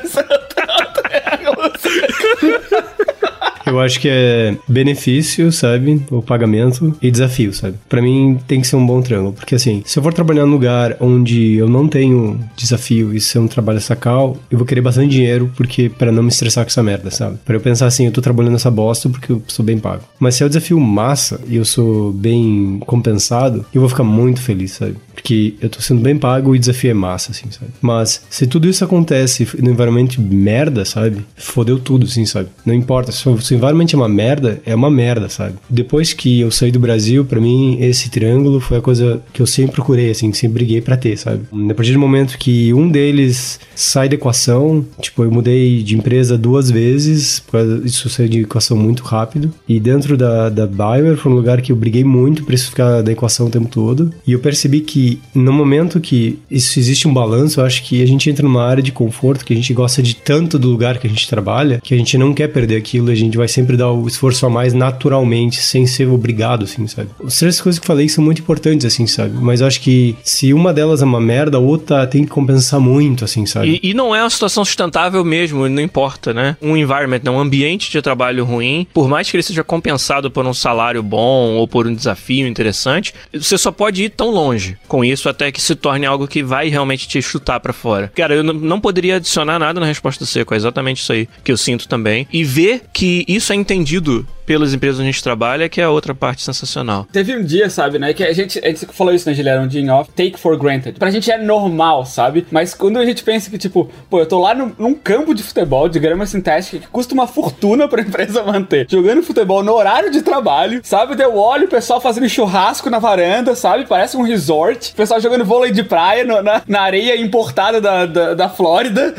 Eu acho que é benefício, sabe? O pagamento e desafio, sabe? Pra mim tem que ser um bom triângulo. Porque assim, se eu for trabalhar num lugar onde eu não tenho desafio e se é um trabalho sacal, eu vou querer bastante dinheiro porque para não me estressar com essa merda, sabe? Pra eu pensar assim, eu tô trabalhando nessa bosta porque eu sou bem pago. Mas se é o desafio massa e eu sou bem compensado, eu vou ficar muito feliz, sabe? Porque eu tô sendo bem pago e o desafio é massa, assim, sabe? Mas se tudo isso acontece no environment merda, sabe? Fodeu tudo, assim, sabe? Não importa. Se o environment é uma merda, é uma merda, sabe? Depois que eu saí do Brasil, para mim, esse triângulo foi a coisa que eu sempre procurei, assim, sempre briguei para ter, sabe? A partir do momento que um deles sai da equação, tipo, eu mudei de empresa duas vezes, disso saiu de equação muito rápido. E dentro da, da Bayer foi um lugar que eu briguei muito pra isso ficar da equação o tempo todo. E eu percebi que no momento que isso existe um balanço, eu acho que a gente entra numa área de conforto que a gente gosta de tanto do lugar que a gente trabalha, que a gente não quer perder aquilo, a gente vai sempre dar o esforço a mais naturalmente, sem ser obrigado, assim, sabe? As três coisas que falei são muito importantes, assim, sabe? Mas eu acho que se uma delas é uma merda, a outra tem que compensar muito, assim, sabe? E, e não é uma situação sustentável mesmo, não importa, né? Um environment, né? um ambiente de trabalho ruim, por mais que ele seja compensado por um salário bom ou por um desafio interessante, você só pode ir tão longe com isso até que se torne algo que vai realmente te chutar para fora. Cara, eu não poderia adicionar nada na resposta do Seco, é exatamente isso aí que eu sinto também. E ver que isso é entendido pelas empresas onde a gente trabalha, que é a outra parte sensacional. Teve um dia, sabe, né, que a gente, a gente falou isso, né, Gilera, um dia em off, take for granted. Pra gente é normal, sabe? Mas quando a gente pensa que, tipo, pô, eu tô lá num, num campo de futebol, de grama sintética, que custa uma fortuna pra empresa manter, jogando futebol no horário de trabalho, sabe? Deu olho, o pessoal fazendo churrasco na varanda, sabe? Parece um resort, o pessoal jogando vôlei de praia no, na, na areia importada da, da, da Flórida,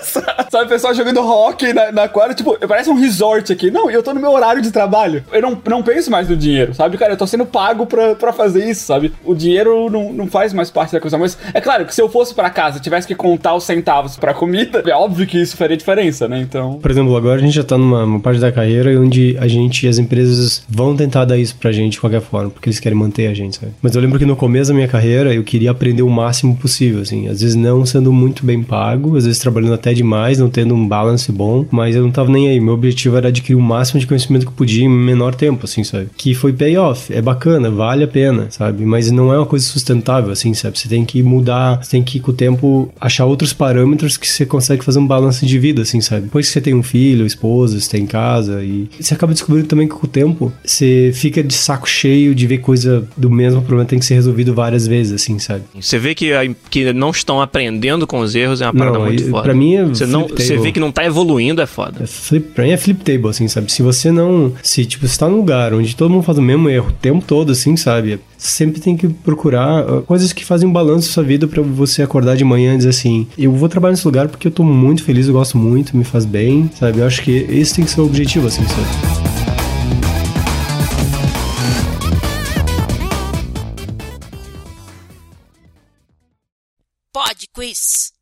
sabe? O pessoal jogando hockey na, na quadra, tipo, parece um resort aqui. Não, eu tô no meu horário de de trabalho. Eu não, não penso mais no dinheiro, sabe? Cara, eu tô sendo pago pra, pra fazer isso, sabe? O dinheiro não, não faz mais parte da coisa. Mas é claro que se eu fosse para casa tivesse que contar os centavos pra comida, é óbvio que isso faria diferença, né? Então. Por exemplo, agora a gente já tá numa parte da carreira onde a gente e as empresas vão tentar dar isso pra gente de qualquer forma, porque eles querem manter a gente, sabe? Mas eu lembro que no começo da minha carreira eu queria aprender o máximo possível, assim. Às vezes não sendo muito bem pago, às vezes trabalhando até demais, não tendo um balance bom, mas eu não tava nem aí. Meu objetivo era adquirir o máximo de conhecimento que eu podia em menor tempo, assim, sabe? Que foi payoff, é bacana, vale a pena, sabe? Mas não é uma coisa sustentável, assim, sabe? Você tem que mudar, você tem que, com o tempo, achar outros parâmetros que você consegue fazer um balanço de vida, assim, sabe? Depois que você tem um filho, esposa, você tem casa, e você acaba descobrindo também que com o tempo você fica de saco cheio de ver coisa do mesmo problema tem que ser resolvido várias vezes, assim, sabe? Você vê que, que não estão aprendendo com os erros é uma parada não, muito foda. Pra mim é você, não, você vê que não tá evoluindo, é foda. É flip, pra mim é flip table, assim, sabe? Se você não. Se, tipo, você tá num lugar onde todo mundo faz o mesmo erro o tempo todo, assim, sabe? Sempre tem que procurar uh, coisas que fazem um balanço da sua vida para você acordar de manhã e dizer assim: eu vou trabalhar nesse lugar porque eu tô muito feliz, eu gosto muito, me faz bem, sabe? Eu acho que esse tem que ser o objetivo, assim, sabe? Pod Quiz.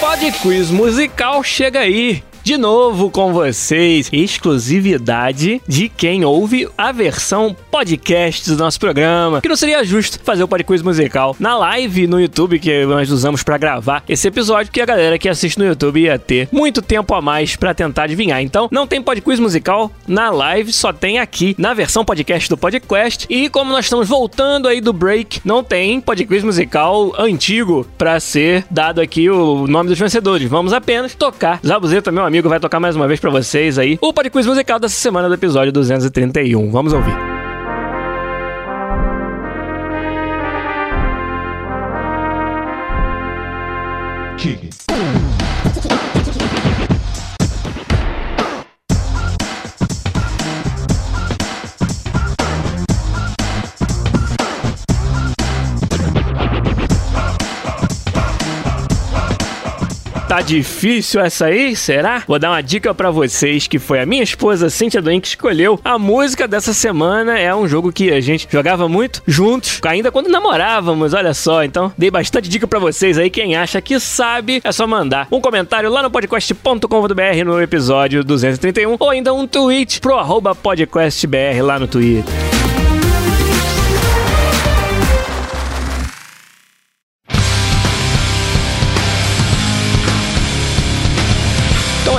Pod Quiz musical chega aí de novo com vocês, exclusividade de quem ouve a versão podcast do nosso programa. Que não seria justo fazer o podcast musical na live no YouTube que nós usamos para gravar esse episódio, que a galera que assiste no YouTube ia ter muito tempo a mais para tentar adivinhar. Então, não tem podcast musical na live, só tem aqui na versão podcast do podcast. E como nós estamos voltando aí do break, não tem podcast musical antigo para ser dado aqui o nome dos vencedores. Vamos apenas tocar Zabuzeta, meu amigo amigo vai tocar mais uma vez para vocês aí o Pod Quiz musical dessa semana do episódio 231. Vamos ouvir. Tá difícil essa aí? Será? Vou dar uma dica para vocês que foi a minha esposa Cintia Duin que escolheu. A música dessa semana é um jogo que a gente jogava muito juntos, ainda quando namorávamos, olha só. Então, dei bastante dica para vocês aí. Quem acha que sabe, é só mandar um comentário lá no podcast.com.br no episódio 231 ou ainda um tweet pro arroba podcastbr lá no Twitter.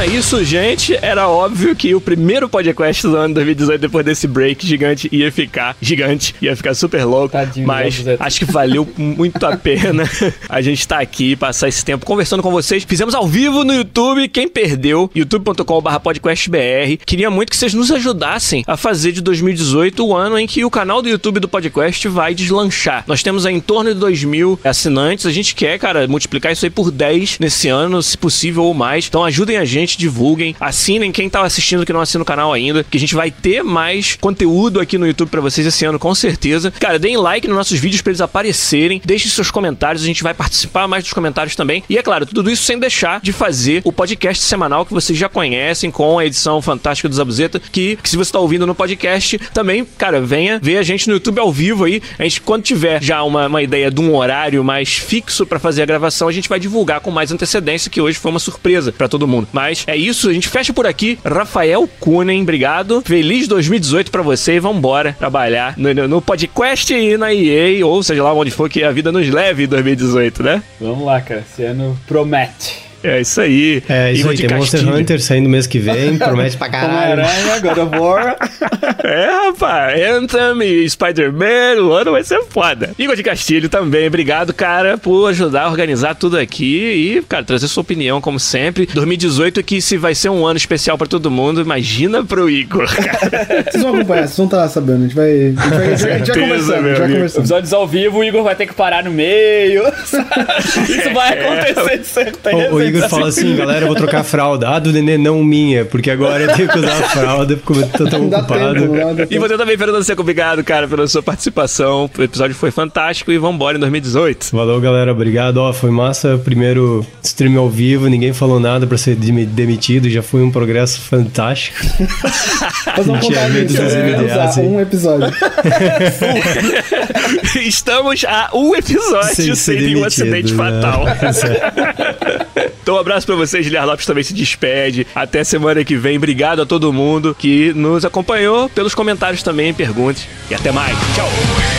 Isso, gente, era óbvio que o primeiro podcast do ano 2018, depois desse break gigante, ia ficar gigante, ia ficar super louco. Tadinho mas acho que valeu muito a pena a gente estar aqui, passar esse tempo conversando com vocês. Fizemos ao vivo no YouTube. Quem perdeu, youtube.com.br podcastbr. Queria muito que vocês nos ajudassem a fazer de 2018 o ano em que o canal do YouTube do podcast vai deslanchar. Nós temos aí em torno de 2 mil assinantes. A gente quer, cara, multiplicar isso aí por 10 nesse ano, se possível ou mais. Então ajudem a gente, divulguem, assinem quem tá assistindo que não assina o canal ainda, que a gente vai ter mais conteúdo aqui no YouTube pra vocês esse ano, com certeza. Cara, deem like nos nossos vídeos pra eles aparecerem, deixem seus comentários, a gente vai participar mais dos comentários também. E é claro, tudo isso sem deixar de fazer o podcast semanal que vocês já conhecem, com a edição fantástica do Zabuzeta, que, que se você tá ouvindo no podcast, também, cara, venha ver a gente no YouTube ao vivo aí. A gente, quando tiver já uma, uma ideia de um horário mais fixo pra fazer a gravação, a gente vai divulgar com mais antecedência, que hoje foi uma surpresa pra todo mundo. Mas é isso, a gente fecha por aqui. Rafael Kunen, obrigado. Feliz 2018 pra você e vambora trabalhar no, no, no podcast e na EA, ou seja lá onde for que a vida nos leve em 2018, né? Vamos lá, cara. Esse ano promete. É isso aí. É, isso Igor aí, tem Monster Castilho. Hunter saindo mês que vem, promete pra caralho. Homem-Aranha, God of War. É, rapaz. Anthem e Spider-Man, o ano vai ser foda. Igor de Castilho também, obrigado, cara, por ajudar a organizar tudo aqui e, cara, trazer sua opinião, como sempre. 2018 que se vai ser um ano especial pra todo mundo, imagina pro Igor, cara. Vocês vão acompanhar, vocês vão estar sabendo. A gente vai. A gente vai, a gente vai conversando, gente vai amigo. conversando. Episódios ao vivo, o Igor vai ter que parar no meio. Isso vai acontecer de certeza. O, o Igor fala assim, galera, eu vou trocar a fralda. Ah, do nenê não minha, porque agora eu tenho que usar a fralda porque eu tô tão ocupado. tempo, E você também, Fernando Seco, obrigado, cara, pela sua participação. O episódio foi fantástico e vambora em 2018. Valeu, galera. Obrigado. Ó, foi massa. Primeiro stream ao vivo, ninguém falou nada pra ser demi- demitido. Já foi um progresso fantástico. Vamos contar medo vamos MDAs, usar hein? um episódio. Estamos a um episódio sem, Sem ser nenhum acidente né? fatal. Então, um abraço pra vocês. Guilherme Lopes também se despede. Até semana que vem. Obrigado a todo mundo que nos acompanhou, pelos comentários também, perguntes. E até mais. Tchau.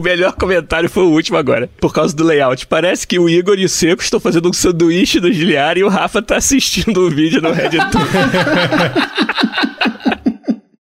O melhor comentário foi o último agora, por causa do layout. Parece que o Igor e o Seco estão fazendo um sanduíche do Giliar e o Rafa tá assistindo o vídeo no Reddit.